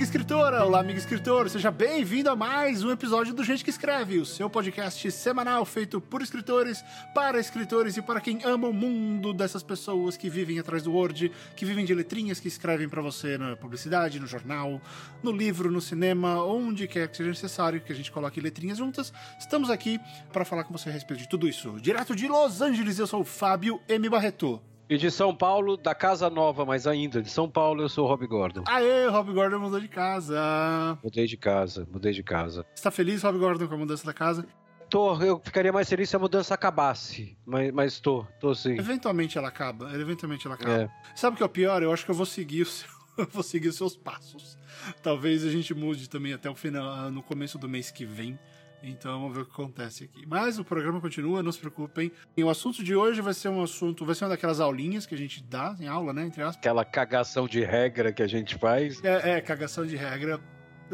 amiga escritora! Olá, amigo escritor! Seja bem-vindo a mais um episódio do Gente que Escreve, o seu podcast semanal feito por escritores, para escritores e para quem ama o mundo dessas pessoas que vivem atrás do Word, que vivem de letrinhas que escrevem para você na publicidade, no jornal, no livro, no cinema, onde quer que seja necessário que a gente coloque letrinhas juntas. Estamos aqui para falar com você a respeito de tudo isso. Direto de Los Angeles, eu sou o Fábio M. Barreto. E de São Paulo, da Casa Nova, mas ainda de São Paulo, eu sou o Rob Gordon. Aê, Rob Gordon mudou de casa. Mudei de casa, mudei de casa. Você tá feliz, Rob Gordon, com a mudança da casa? Tô, eu ficaria mais feliz se a mudança acabasse, mas, mas tô, tô sim. Eventualmente ela acaba, eventualmente ela acaba. É. Sabe o que é o pior? Eu acho que eu vou seguir o seu, eu vou seguir os seus passos. Talvez a gente mude também até o final, no começo do mês que vem. Então vamos ver o que acontece aqui. Mas o programa continua, não se preocupem. E o assunto de hoje vai ser um assunto, vai ser uma daquelas aulinhas que a gente dá em aula, né? Entre aspas. Aquela cagação de regra que a gente faz. É, é cagação de regra.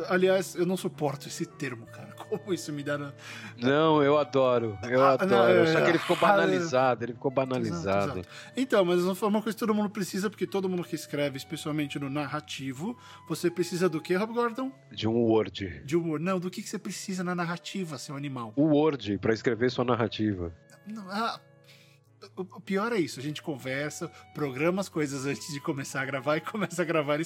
Aliás, eu não suporto esse termo, cara. Como isso me dá. Na... Não, eu adoro. Eu Ah, adoro. não, é, Só que ele ficou ah, banalizado, ele ficou banalizado. Exato, exato. Então, mas é uma coisa que todo mundo precisa, porque todo mundo que escreve, especialmente no narrativo, você precisa do quê, Rob Gordon? De um Word. De humor. Não, do que que você precisa na narrativa, seu animal. O Word, pra escrever sua narrativa. Não, ah, o pior é isso, a gente conversa, programa as coisas antes de começar a gravar e começa a gravar,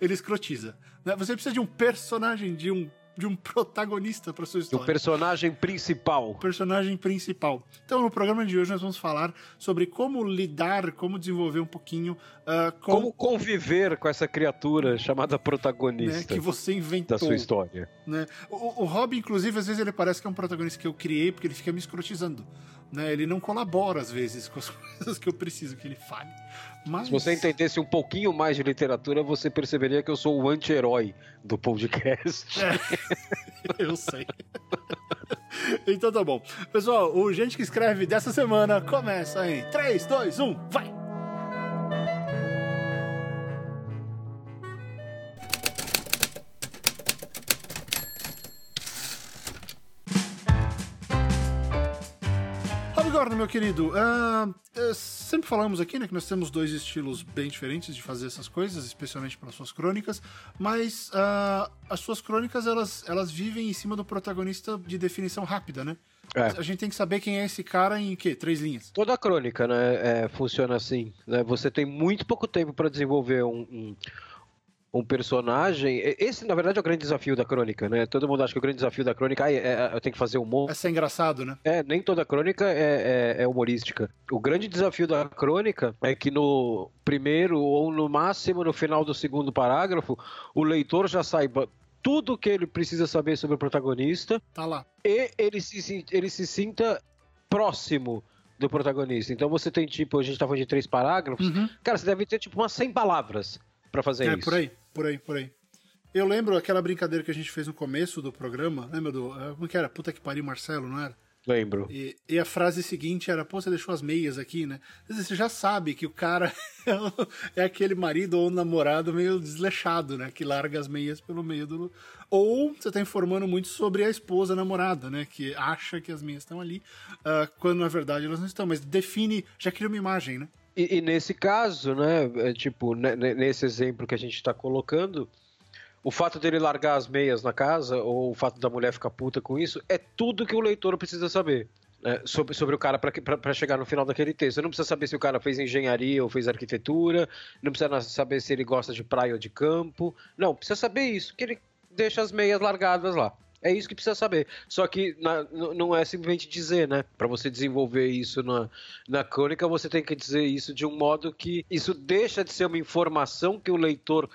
ele escrotiza. né? Você precisa de um personagem, de um, de um protagonista para sua O história. personagem principal. o personagem principal. Então, no programa de hoje, nós vamos falar sobre como lidar, como desenvolver um pouquinho ah, com, Como conviver com essa criatura chamada né, protagonista que você inventou. da sua história. né? O, o Rob, inclusive, às vezes ele parece que é um protagonista que eu criei porque ele fica me escrotizando. Né? Ele não colabora, às vezes, com as coisas que eu preciso que ele fale. Mas... Se você entendesse um pouquinho mais de literatura, você perceberia que eu sou o anti-herói do podcast. É, eu sei. então tá bom. Pessoal, o Gente que Escreve dessa semana começa em 3, 2, 1, vai! Meu querido, eh, sempre falamos aqui né, que nós temos dois estilos bem diferentes de fazer essas coisas, especialmente pelas suas crônicas, mas ah, as suas crônicas elas, elas vivem em cima do protagonista de definição rápida, né? É. A gente tem que saber quem é esse cara em quê? Três linhas. Toda a crônica, né, é, funciona assim. Né? Você tem muito pouco tempo para desenvolver um, um, um personagem. Esse, na verdade, é o grande desafio da crônica, né? Todo mundo acha que o grande desafio da crônica ah, é, é, eu tenho que fazer humor. Essa é engraçado, né? É, nem toda crônica é, é- é humorística. O grande desafio da crônica é que no primeiro ou no máximo no final do segundo parágrafo, o leitor já saiba tudo que ele precisa saber sobre o protagonista Tá lá. e ele se, ele se sinta próximo do protagonista. Então você tem tipo, a gente tá falando de três parágrafos, Uhum. cara, você deve ter tipo umas 100 palavras pra fazer É, isso. por aí, por aí, por aí. Eu lembro aquela brincadeira que a gente fez no começo do programa, lembra do. eh, Como que era? Puta que pariu, Marcelo, não era? Lembro. E, e a frase seguinte era, pô, você deixou as meias aqui, né? Você já sabe que o cara é é aquele marido ou namorado meio desleixado, né? Que larga as meias pelo meio do. Ou você tá informando muito sobre a esposa namorada, né? Que acha que as meias estão ali, ah, quando na verdade elas não estão. Mas define, já cria uma imagem, né? E, e nesse caso, né, é, tipo, ne- ne- nesse exemplo que a gente tá colocando, o fato dele largar as meias na casa, ou o fato da mulher ficar puta com isso, é tudo que o leitor precisa saber. né, sobre, sobre o cara para chegar no final daquele texto. Não precisa saber se o cara fez engenharia ou fez arquitetura, não precisa saber se ele gosta de praia ou de campo. Não, precisa saber isso, que ele deixa as meias largadas lá. É isso que precisa saber. Só que na- não é simplesmente dizer, né? Para você desenvolver isso na, na crônica, você tem que dizer isso de um modo que isso deixa de ser uma informação que o leitor.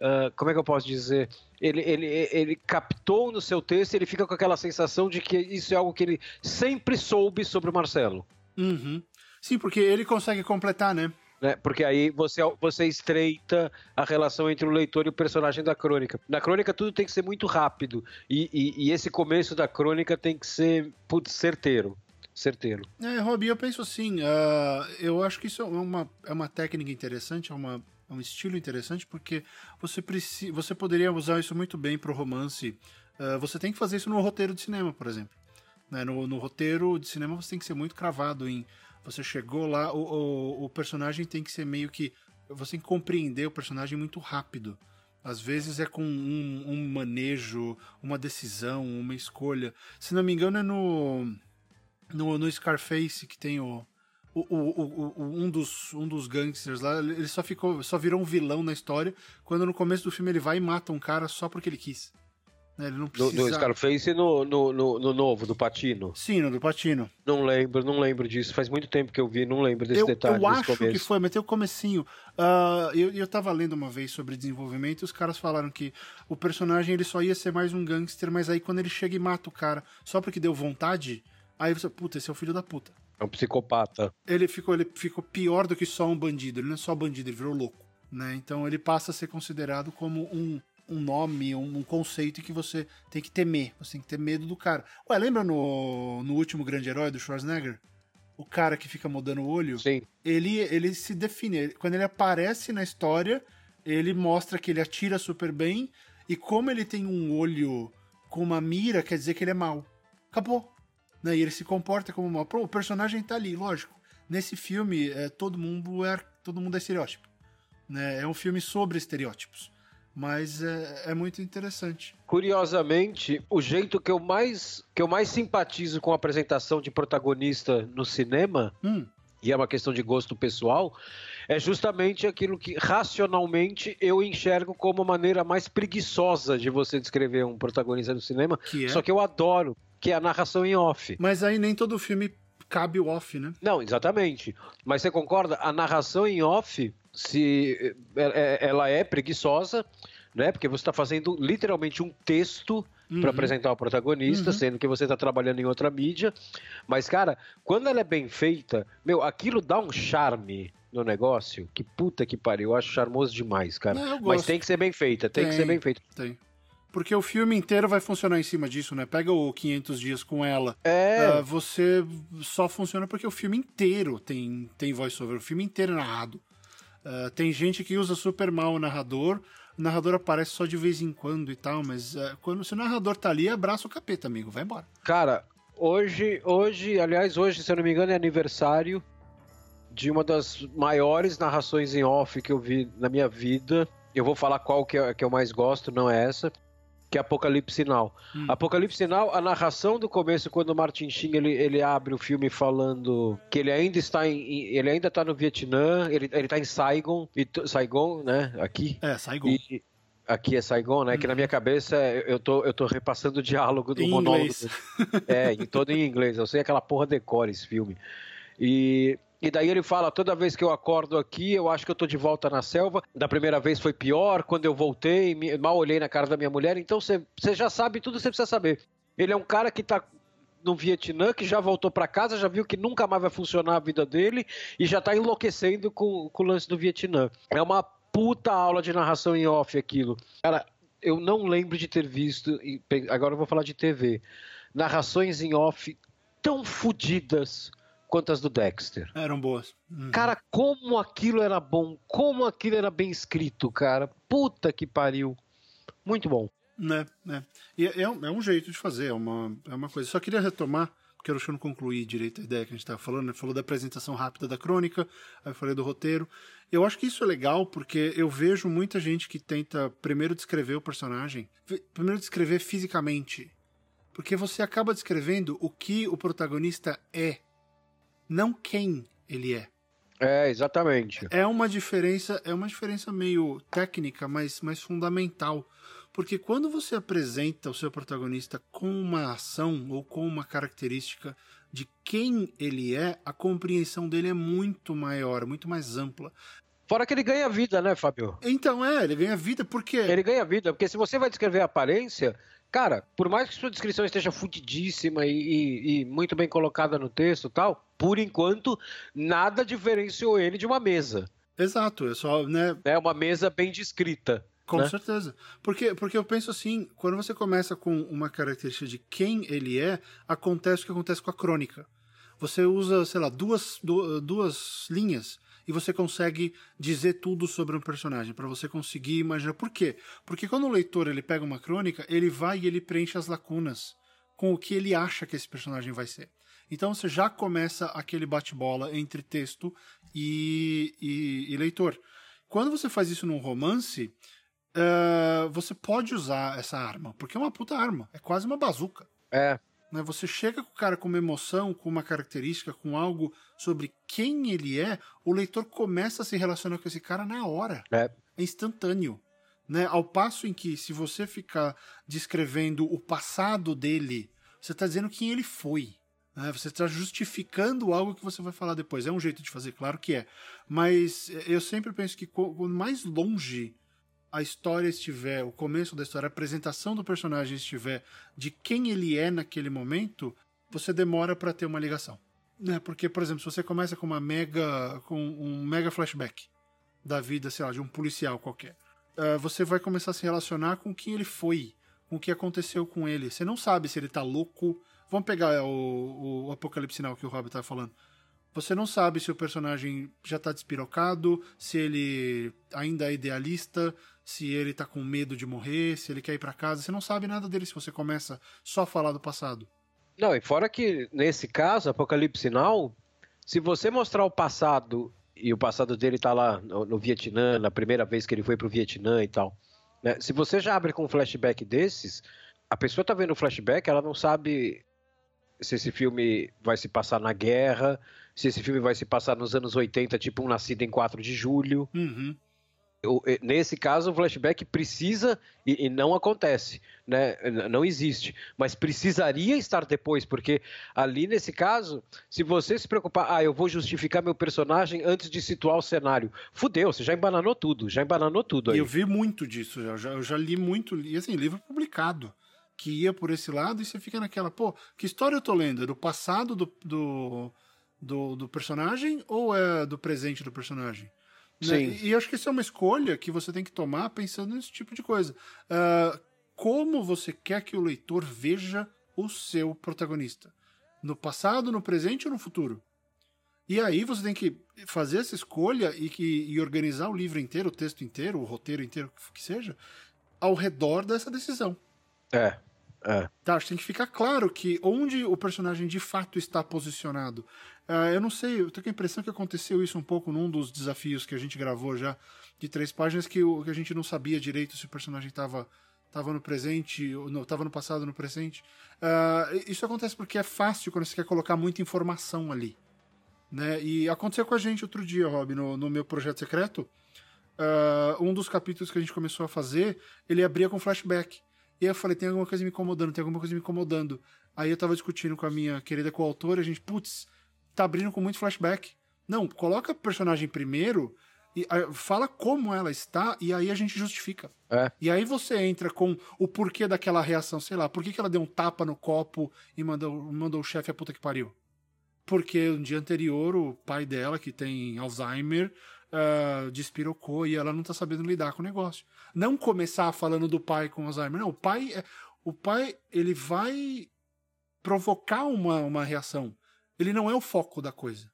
ah, como é que eu posso dizer? Ele, ele, ele captou no seu texto e ele fica com aquela sensação de que isso é algo que ele sempre soube sobre o Marcelo. Uhum. Sim, porque ele consegue completar, né? Né? Porque aí você, você estreita a relação entre o leitor e o personagem da crônica. Na crônica tudo tem que ser muito rápido. E, e- e esse começo da crônica tem que ser putz, certeiro. Certeiro. É, Rob, eu penso assim, ah, eu acho que isso é uma, é uma técnica interessante, é, uma, é um estilo interessante, porque você, preci, você poderia usar isso muito bem pro romance. Ah, você tem que fazer isso no roteiro de cinema, por exemplo. Né, No, no roteiro de cinema você tem que ser muito cravado em. Você chegou lá, o, o, o personagem tem que ser meio que. Você tem que compreender o personagem muito rápido. Às vezes é com um, um manejo, uma decisão, uma escolha. Se não me engano, é no, no, no Scarface que tem o, o, o, o, um, dos, um dos gangsters lá, ele só ficou, só virou um vilão na história quando no começo do filme ele vai e mata um cara só porque ele quis. Né, ele não precisa... No, no Scarface no, no, no, no, novo, do Patino? Sim, no do Patino. Não lembro, não lembro disso. Faz muito tempo que eu vi, não lembro desse eu, detalhe. Eu acho que foi, mas tem o comecinho. Uh, eu, eu tava lendo uma vez sobre desenvolvimento e os caras falaram que o personagem ele só ia ser mais um gangster, mas aí quando ele chega e mata o cara só porque deu vontade, aí você, puta, esse é o filho da puta. É um psicopata. Ele ficou, ele ficou pior do que só um bandido. Ele não é só bandido, ele virou louco. Né? Então ele passa a ser considerado como um, um nome, um, um, conceito que você tem que temer. Você tem que ter medo do cara. Ué, lembra no, no último grande herói do Schwarzenegger? O cara que fica mudando o olho? Sim. Ele, ele se define. Quando ele aparece na história, ele mostra que ele atira super bem. E como ele tem um olho com uma mira, quer dizer que ele é mau. Acabou né? E ele se comporta como mal. o personagem tá ali, lógico. Nesse filme, é, todo mundo é todo mundo é estereótipo. Né? É um filme sobre estereótipos. Mas é, é, muito interessante. Curiosamente, o jeito que eu mais que eu mais simpatizo com a apresentação de protagonista no cinema, hum. e é uma questão de gosto pessoal, é justamente aquilo que racionalmente eu enxergo como a maneira mais preguiçosa de você descrever um protagonista no cinema. Que é? Só que eu adoro que é a narração em off. Mas aí nem todo filme cabe o off, né? Não, exatamente. Mas você concorda? A narração em off, se é, é, ela é preguiçosa, né? Porque você está fazendo literalmente um texto uhum. para apresentar o protagonista, uhum. sendo que você está trabalhando em outra mídia. Mas, cara, quando ela é bem feita, meu, aquilo dá um charme no negócio. Que puta que pariu, eu acho charmoso demais, cara. Não, Mas tem que ser bem feita, tem, tem que ser bem feita. Tem. Porque o filme inteiro vai funcionar em cima disso, né? Pega o 500 Dias com ela. É. Uh, você só funciona porque o filme inteiro tem, tem voice-over. O filme inteiro é narrado. Uh, tem gente que usa super mal o narrador. O narrador aparece só de vez em quando e tal, mas uh, quando se o narrador tá ali, abraça o capeta, amigo. Vai embora. Cara, hoje, hoje, aliás, hoje, se eu não me engano, é aniversário de uma das maiores narrações em off que eu vi na minha vida. Eu vou falar qual que, é, que eu mais gosto, não é essa que é Apocalipse Sinal. Hum. Apocalipse Sinal, a narração do começo, quando o Martin Sheen ele, ele abre o filme falando que ele ainda está em, ele ainda está no Vietnã, ele, ele está em Saigon, Saigon, né? Aqui. É, Saigon. E, aqui é Saigon, né? Hum. Que na minha cabeça eu tô, eu tô repassando o diálogo do em monólogo. Inglês. É, em todo em inglês. Eu sei aquela porra decore esse filme. E e daí ele fala: toda vez que eu acordo aqui, eu acho que eu tô de volta na selva. Da primeira vez foi pior, quando eu voltei, mal olhei na cara da minha mulher. Então você já sabe tudo que você precisa saber. Ele é um cara que tá no Vietnã, que já voltou para casa, já viu que nunca mais vai funcionar a vida dele e já tá enlouquecendo com, com o lance do Vietnã. É uma puta aula de narração em off aquilo. Cara, eu não lembro de ter visto, agora eu vou falar de TV, narrações em off tão fodidas quanto as do Dexter. Eram boas. Uhum. Cara, como aquilo era bom, como aquilo era bem escrito, cara. Puta que pariu. Muito bom. Né, né. E é, é, um, é um jeito de fazer, é uma, é uma coisa. Só queria retomar, porque eu acho que eu não concluí direito a ideia que a gente estava falando, né? Falou da apresentação rápida da crônica, aí eu falei do roteiro. Eu acho que isso é legal porque eu vejo muita gente que tenta primeiro descrever o personagem, primeiro descrever fisicamente. Porque você acaba descrevendo o que o protagonista é não quem ele é. É, exatamente. É uma diferença, é uma diferença meio técnica, mas, mas fundamental. Porque quando você apresenta o seu protagonista com uma ação ou com uma característica de quem ele é, a compreensão dele é muito maior, muito mais ampla. Fora que ele ganha vida, né, Fábio? Então, é, ele ganha vida porque. Ele ganha vida, porque se você vai descrever a aparência, cara, por mais que sua descrição esteja fudidíssima e, e, e muito bem colocada no texto tal, por enquanto, nada diferenciou ele de uma mesa. Exato, é só, né? É uma mesa bem descrita. Com né? certeza. Porque, porque eu penso assim, quando você começa com uma característica de quem ele é, acontece o que acontece com a crônica. Você usa, sei lá, duas, duas linhas e você consegue dizer tudo sobre um personagem, para você conseguir imaginar. Por quê? Porque quando o leitor ele pega uma crônica, ele vai e ele preenche as lacunas com o que ele acha que esse personagem vai ser. Então você já começa aquele bate-bola entre texto e, e, e leitor. Quando você faz isso num romance, uh, você pode usar essa arma, porque é uma puta arma. É quase uma bazuca. É. Né? Você chega com o cara com uma emoção, com uma característica, com algo sobre quem ele é, o leitor começa a se relacionar com esse cara na hora. É. É instantâneo. Né? Ao passo em que, se você ficar descrevendo o passado dele, você está dizendo quem ele foi. Né? Você está justificando algo que você vai falar depois. É um jeito de fazer, claro que é. Mas eu sempre penso que quanto mais longe a história estiver, o começo da história, a apresentação do personagem estiver de quem ele é naquele momento, você demora para ter uma ligação. Né? Porque, por exemplo, se você começa com uma mega. com um mega flashback da vida, sei lá, de um policial qualquer, uh, você vai começar a se relacionar com quem ele foi, com o que aconteceu com ele. Você não sabe se ele tá louco. Vamos pegar o, o Apocalipse Sinal que o Rob tá falando. Você não sabe se o personagem já tá despirocado, se ele ainda é idealista, se ele tá com medo de morrer, se ele quer ir para casa. Você não sabe nada dele se você começa só a falar do passado. Não, e fora que nesse caso, Apocalipse Now, se você mostrar o passado e o passado dele tá lá no, no Vietnã, na primeira vez que ele foi pro Vietnã e tal, né? Se você já abre com um flashback desses, a pessoa tá vendo o flashback, ela não sabe se esse filme vai se passar na guerra, se esse filme vai se passar nos anos 80, tipo um Nascido em 4 de Julho. Uhum nesse caso, o flashback precisa e, e, não acontece, né? Não existe, mas precisaria estar depois, porque ali nesse caso, se você se preocupar, ah, eu vou justificar meu personagem antes de situar o cenário, fudeu, você já embananou tudo, já embananou tudo aí. Eu vi muito disso, eu já, eu já li muito, e assim, livro publicado que ia por esse lado e você fica naquela, pô, que história eu tô lendo? É do passado do, do, do, do personagem ou é do presente do personagem? Né? Sim. E, e acho que isso é uma escolha que você tem que tomar pensando nesse tipo de coisa. Uh, como você quer que o leitor veja o seu protagonista? No passado, no presente ou no futuro? E aí você tem que fazer essa escolha e, que, e organizar o livro inteiro, o texto inteiro, o roteiro inteiro, o que seja, ao redor dessa decisão. É. É. Tá, tem que ficar claro que onde o personagem de fato está posicionado. Uh, eu não sei, eu tenho a impressão que aconteceu isso um pouco num dos desafios que a gente gravou já, de três páginas, que, o, que a gente não sabia direito se o personagem estava tava no presente, ou não, no passado no presente. Uh, isso acontece porque é fácil quando você quer colocar muita informação ali. Né? E aconteceu com a gente outro dia, Rob, no, no meu projeto secreto. Uh, um dos capítulos que a gente começou a fazer, ele abria com flashback. E aí eu falei, tem alguma coisa me incomodando, tem alguma coisa me incomodando. Aí eu tava discutindo com a minha querida coautora, a gente, putz, tá abrindo com muito flashback. Não, coloca o personagem primeiro e fala como ela está e aí a gente justifica. É. E aí você entra com o porquê daquela reação, sei lá, por que, que ela deu um tapa no copo e mandou, mandou o chefe a puta que pariu? Porque no dia anterior o pai dela, que tem Alzheimer, uh, despirocou e ela não tá sabendo lidar com o negócio. Não começar falando do pai com Alzheimer. Não, o pai, é, o pai ele vai provocar uma, uma reação. Ele não é o foco da coisa.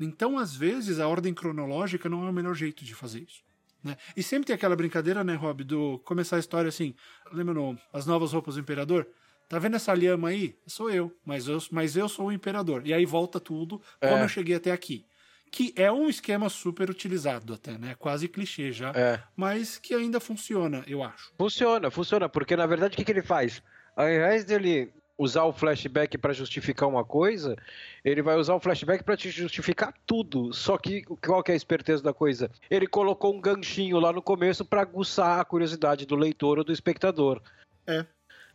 Então, às vezes, a ordem cronológica não é o melhor jeito de fazer isso. Né? E sempre tem aquela brincadeira, né, Rob, do começar a história assim. Lembra no As Novas Roupas do Imperador? Tá vendo essa lhama aí? Sou eu, mas eu, mas eu sou o imperador. E aí volta tudo, como é. eu cheguei até aqui que é um esquema super utilizado até, né? Quase clichê já, é. mas que ainda funciona, eu acho. Funciona, funciona, porque na verdade o que, que ele faz? Ao invés dele usar o flashback para justificar uma coisa, ele vai usar o flashback para te justificar tudo. Só que qual que é a esperteza da coisa? Ele colocou um ganchinho lá no começo para aguçar a curiosidade do leitor ou do espectador. É.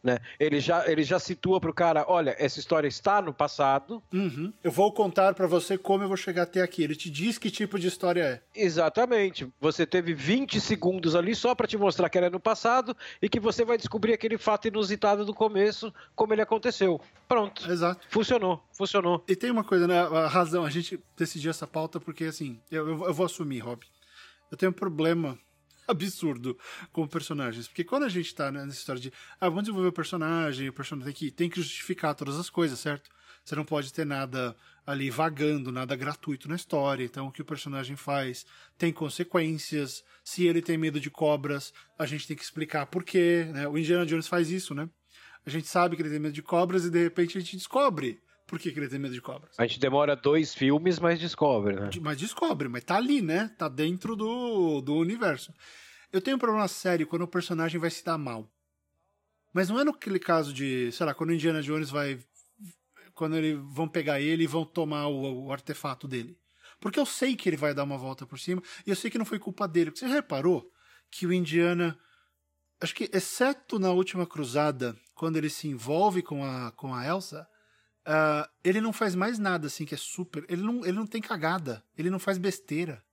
Né? Ele, já, ele já situa pro cara, olha, essa história está no passado. Uhum. Eu vou contar para você como eu vou chegar até aqui. Ele te diz que tipo de história é. Exatamente. Você teve 20 segundos ali só para te mostrar que era no passado e que você vai descobrir aquele fato inusitado do começo, como ele aconteceu. Pronto. Exato. Funcionou, funcionou. E tem uma coisa, né? A razão, a gente decidiu essa pauta porque, assim, eu, eu, eu vou assumir, Rob. Eu tenho um problema absurdo com personagens. Porque quando a gente tá nessa história de, ah, vamos desenvolver o personagem, o personagem tem que, tem que justificar todas as coisas, certo? Você não pode ter nada ali vagando, nada gratuito na história. Então, o que o personagem faz tem consequências. Se ele tem medo de cobras, a gente tem que explicar por quê. Né? O Indiana Jones faz isso, né? A gente sabe que ele tem medo de cobras e de repente a gente descobre por que, que ele tem medo de cobras. A gente demora dois filmes, mas descobre, né? Mas descobre, mas tá ali, né? Tá dentro do, do universo. Eu tenho um problema sério quando o personagem vai se dar mal. Mas não é naquele caso de, sei lá, quando o Indiana Jones vai. Quando eles vão pegar ele e vão tomar o, o artefato dele. Porque eu sei que ele vai dar uma volta por cima e eu sei que não foi culpa dele. Você reparou que o Indiana. Acho que, exceto na última cruzada, quando ele se envolve com a, com a Elsa, uh, ele não faz mais nada assim que é super. Ele não, ele não tem cagada. Ele não faz besteira.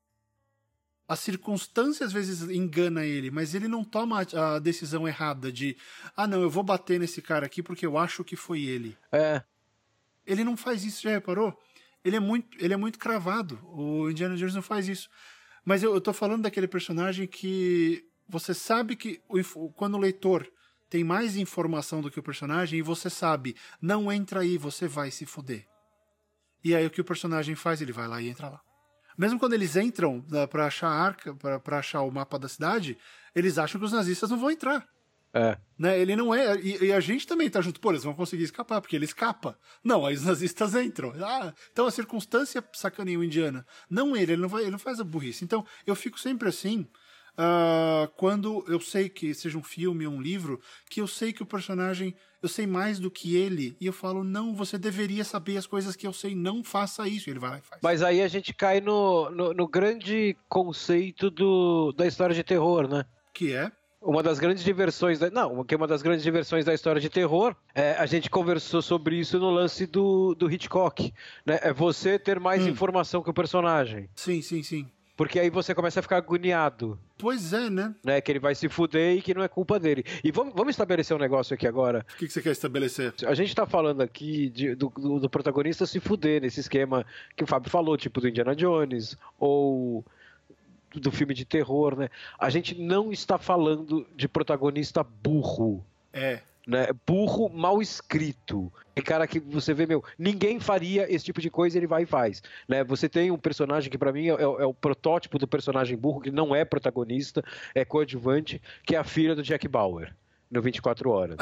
A circunstância às vezes engana ele, mas ele não toma a decisão errada de ah, não, eu vou bater nesse cara aqui porque eu acho que foi ele. É. Ele não faz isso, já reparou? Ele é muito, ele é muito cravado. O Indiana Jones não faz isso. Mas eu, eu tô falando daquele personagem que você sabe que o, quando o leitor tem mais informação do que o personagem e você sabe, não entra aí, você vai se foder. E aí o que o personagem faz? Ele vai lá e entra lá. Mesmo quando eles entram para achar a arca, para achar o mapa da cidade, eles acham que os nazistas não vão entrar. É. Né? Ele não é. E, e, a gente também tá junto. Pô, eles vão conseguir escapar, porque ele escapa. Não, aí os nazistas entram. Ah, então a circunstância sacaneia o indiana. Não ele, ele não, vai, ele não faz a burrice. Então, eu fico sempre assim. Uh, quando eu sei que seja um filme ou um livro, que eu sei que o personagem, eu sei mais do que ele, e eu falo, não, você deveria saber as coisas que eu sei, não faça isso. Ele vai lá e faz. Mas aí a gente cai no, no, no grande conceito do, da história de terror, né? Que é? Uma das grandes diversões, da, não, que é uma das grandes diversões da história de terror, é, a gente conversou sobre isso no lance do, do Hitchcock, né? É você ter mais hum. informação que o personagem. Sim, sim, sim. Porque aí você começa a ficar agoniado. Pois é, né? né? Que ele vai se fuder e que não é culpa dele. E vamos, vamos estabelecer um negócio aqui agora. O que, que você quer estabelecer? A gente tá falando aqui de, do, do, do protagonista se fuder nesse esquema que o Fábio falou, tipo do Indiana Jones, ou do filme de terror, né? A gente não está falando de protagonista burro. É né? Burro mal escrito. É cara que você vê, meu, ninguém faria esse tipo de coisa ele vai e faz. Né? Você tem um personagem que para mim é, é, é, o protótipo do personagem burro, que não é protagonista, é coadjuvante, que é a filha do Jack Bauer, no 24 Horas.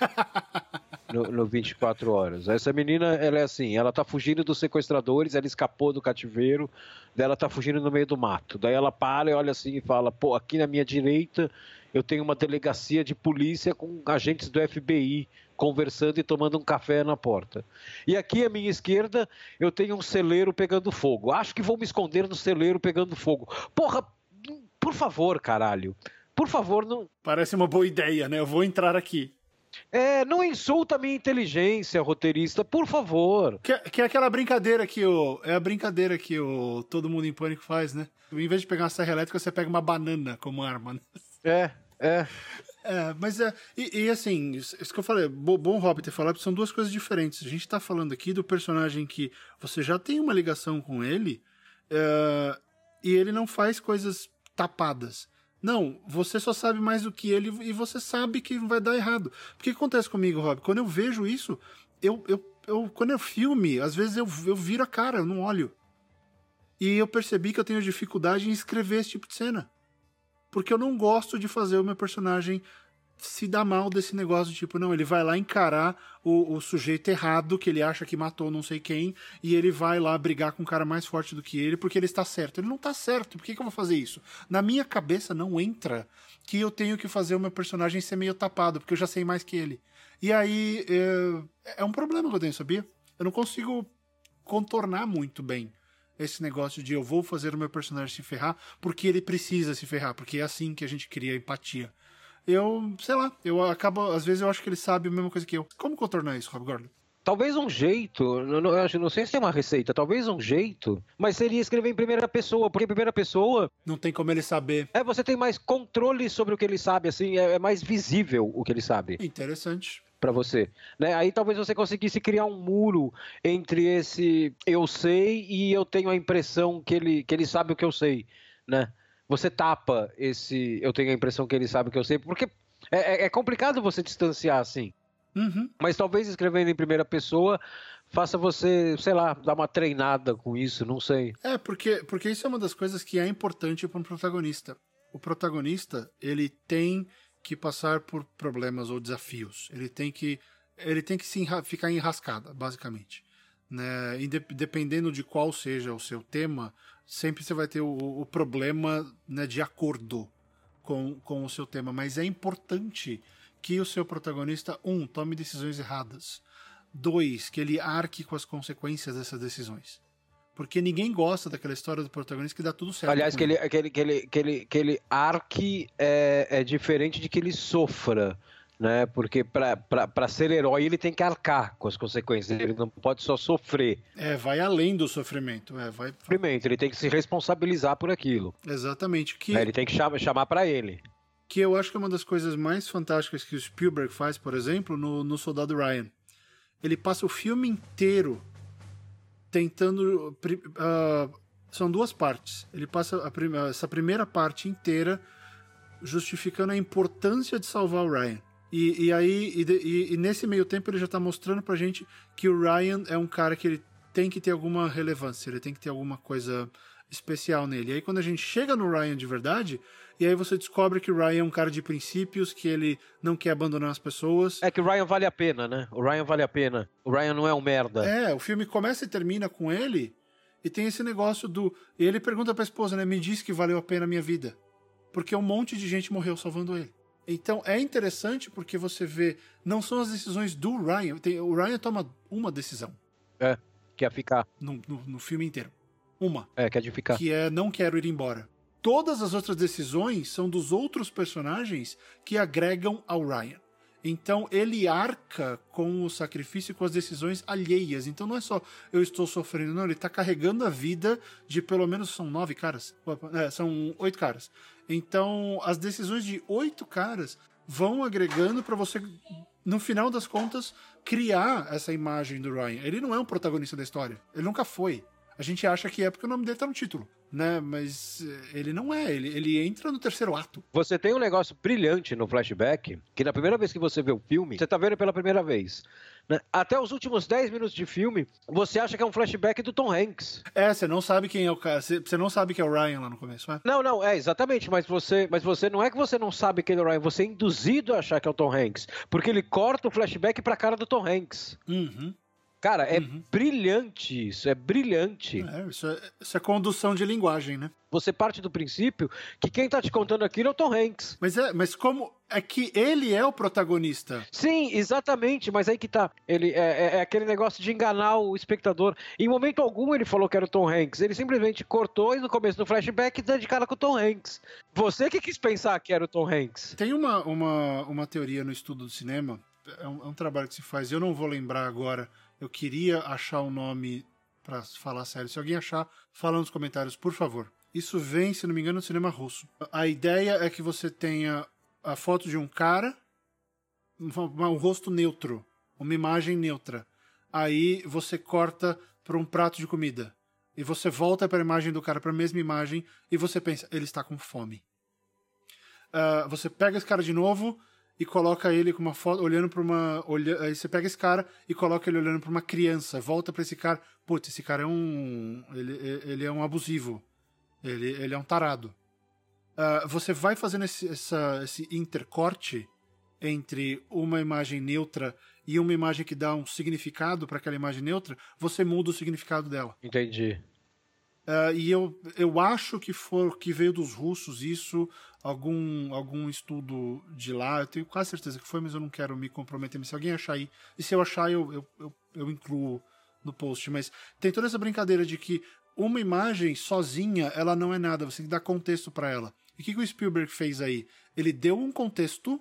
no, no 24 Horas. Essa menina, ela é assim, ela tá fugindo dos sequestradores, ela escapou do cativeiro, ela tá fugindo no meio do mato. Daí ela para e olha assim e fala, pô, aqui na minha direita eu tenho uma delegacia de polícia com agentes do FBI conversando e tomando um café na porta. E aqui à minha esquerda eu tenho um celeiro pegando fogo. Acho que vou me esconder no celeiro pegando fogo. Porra, por favor, caralho. Por favor, não. Parece uma boa ideia, né? Eu vou entrar aqui. É, não insulta a minha inteligência, roteirista, por favor. Que, que, é aquela brincadeira que o. É a brincadeira que o Todo Mundo em Pânico faz, né? Em vez de pegar uma serra elétrica, você pega uma banana como arma. Né? É, é. É, mas é. E, e, assim, isso que eu falei, bom Rob ter falado, são duas coisas diferentes. A gente tá falando aqui do personagem que você já tem uma ligação com ele é, e ele não faz coisas tapadas. Não, você só sabe mais do que ele e você sabe que vai dar errado. O que acontece comigo, Rob? Quando eu vejo isso, eu, eu, eu quando eu filme, às vezes eu, eu viro a cara, eu não olho. E eu percebi que eu tenho dificuldade em escrever esse tipo de cena porque eu não gosto de fazer o meu personagem se dar mal desse negócio, tipo, não, ele vai lá encarar o, o, sujeito errado, que ele acha que matou não sei quem, e ele vai lá brigar com um cara mais forte do que ele, porque ele está certo. Ele não está certo, por que, que eu vou fazer isso? Na minha cabeça não entra que eu tenho que fazer o meu personagem ser meio tapado, porque eu já sei mais que ele. E aí, é, é um problema que eu tenho, sabia? Eu não consigo contornar muito bem esse negócio de eu vou fazer o meu personagem se ferrar porque ele precisa se ferrar, porque é assim que a gente cria empatia. Eu, sei lá, eu acabo, às vezes eu acho que ele sabe a mesma coisa que eu. Como contornar isso, Rob Gordon? Talvez um jeito, não, não, não sei se tem uma receita, talvez um jeito, mas seria escrever em primeira pessoa, porque em primeira pessoa. Não tem como ele saber. É, você tem mais controle sobre o que ele sabe, assim, é, é mais visível o que ele sabe. Interessante para você, né? Aí talvez você conseguisse criar um muro entre esse eu sei e eu tenho a impressão que ele que ele sabe o que eu sei, né? Você tapa esse eu tenho a impressão que ele sabe o que eu sei, porque é, é, é complicado você distanciar assim. Uhum. Mas talvez escrevendo em primeira pessoa faça você, sei lá, dar uma treinada com isso, não sei. É, porque, porque isso é uma das coisas que é importante para um protagonista. O protagonista, ele tem que passar por problemas ou desafios. Ele tem que ele tem que se enra ficar enrascada, basicamente. Né? E de dependendo de qual seja o seu tema, sempre você vai ter o, o problema né, de acordo. com, com o seu tema, mas é importante que o seu protagonista, um, tome decisões erradas, dois, que ele arque com as consequências dessas decisões. Porque ninguém gosta daquela história do protagonista que dá tudo certo. Aliás, que ele, que, ele, que, ele, que, ele, que ele arque é, é diferente de que ele sofra né? Porque para ser herói ele tem que arcar com as consequências, ele não pode só sofrer. É, vai além do sofrimento, é, vai. Sofrimento, ele tem que se responsabilizar por aquilo. Exatamente. Que... É, ele tem que chamar, chamar para ele. Que eu acho que é uma das coisas mais fantásticas que o Spielberg faz, por exemplo, no, no Soldado Ryan. Ele passa o filme inteiro tentando. Uh, são duas partes. Ele passa a, essa primeira parte inteira justificando a importância de salvar o Ryan. E, e aí, e, e, nesse meio tempo, ele já tá mostrando pra gente que o Ryan é um cara que ele tem que ter alguma relevância, ele tem que ter alguma coisa especial nele. E aí, quando a gente chega no Ryan de verdade, e aí você descobre que o Ryan é um cara de princípios, que ele não quer abandonar as pessoas. É que o Ryan vale a pena, né? O Ryan vale a pena. O Ryan não é um merda. É, o filme começa e termina com ele, e tem esse negócio do. E ele pergunta pra esposa, né? Me diz que valeu a pena a minha vida. Porque um monte de gente morreu salvando ele. Então é interessante porque você vê, não são as decisões do Ryan. Tem, o Ryan toma uma decisão. É, que é ficar. No, no, no, filme inteiro. Uma. É, que é de ficar. Que é não quero ir embora. Todas as outras decisões são dos outros personagens que agregam ao Ryan. Então ele arca com o sacrifício e com as decisões alheias. Então não é só eu estou sofrendo, não. Ele está carregando a vida de pelo menos são nove caras. É, são oito caras. Então as decisões de oito caras vão agregando para você, no final das contas, criar essa imagem do Ryan. Ele não é um protagonista da história. Ele nunca foi. A gente acha que é porque o nome dele tá no título, né? Mas eh, ele não é, ele, ele entra no terceiro ato. Você tem um negócio brilhante no flashback, que na primeira vez que você vê o filme, você tá vendo pela primeira vez. Né? Até os últimos 10 minutos de filme, você acha que é um flashback do Tom Hanks. É, você não sabe quem é o cara, você não sabe que é o Ryan lá no começo, né? Não, não, é, exatamente, mas você, mas você não é que você não sabe que ele é o Ryan, você é induzido a achar que é o Tom Hanks, porque ele corta o flashback pra cara do Tom Hanks. Uhum. Cara, é uhum. brilhante isso, é brilhante. É, isso, é, isso é condução de linguagem, né? Você parte do princípio que quem tá te contando aquilo é o Tom Hanks. Mas é, mas como é que ele é o protagonista? Sim, exatamente, mas aí que tá. Ele é, é, é aquele negócio de enganar o espectador. Em momento algum ele falou que era o Tom Hanks. Ele simplesmente cortou e no começo do flashback dá de cara com o Tom Hanks. Você que quis pensar que era o Tom Hanks. Tem uma, uma, uma teoria no estudo do cinema. É um, é um trabalho que se faz, eu não vou lembrar agora eu queria achar um nome para falar sério. Se alguém achar, fala nos comentários, por favor. Isso vem, se não me engano, do cinema russo. A ideia é que você tenha a foto de um cara, um rosto neutro, uma imagem neutra. Aí você corta para um prato de comida. E você volta para a imagem do cara, para a mesma imagem, e você pensa, ele está com fome. Uh, você pega esse cara de novo, e coloca ele com uma foto, olhando para uma. Olha, aí você pega esse cara e coloca ele olhando para uma criança, volta para esse cara. Putz, esse cara é um. Ele, ele é um abusivo. Ele, ele é um tarado. Uh, você vai fazendo esse, essa, esse intercorte entre uma imagem neutra e uma imagem que dá um significado para aquela imagem neutra, você muda o significado dela. Entendi. Uh, e eu, eu acho que for que veio dos russos isso, algum, algum estudo de lá, eu tenho quase certeza que foi, mas eu não quero me comprometer. Mas se alguém achar aí, e se eu achar, eu, eu, eu, eu incluo no post. Mas tem toda essa brincadeira de que uma imagem sozinha, ela não é nada, você tem que dar contexto para ela. E o que, que o Spielberg fez aí? Ele deu um contexto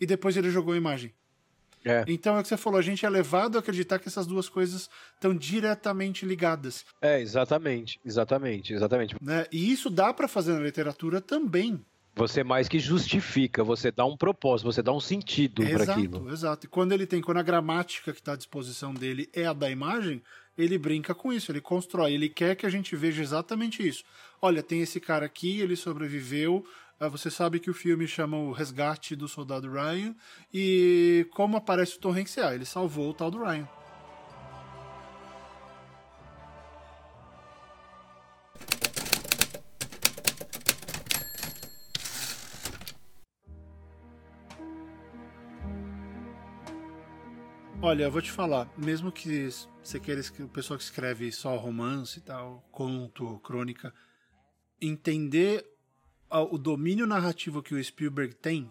e depois ele jogou a imagem. É. Então é o que você falou, a gente é levado a acreditar que essas duas coisas estão diretamente ligadas. É, exatamente, exatamente, exatamente. Né? E isso dá para fazer na literatura também. Você mais que justifica, você dá um propósito, você dá um sentido para aquilo. Exato. E quando ele tem, quando a gramática que está à disposição dele é a da imagem, ele brinca com isso, ele constrói, ele quer que a gente veja exatamente isso. Olha, tem esse cara aqui, ele sobreviveu, você sabe que o filme chama O Resgate do Soldado Ryan. E como aparece o Tom Hanks, ah, ele salvou o tal do Ryan. Olha, eu vou te falar, mesmo que você queira o pessoal que escreve só romance e tal, conto, crônica, entender o domínio narrativo que o Spielberg tem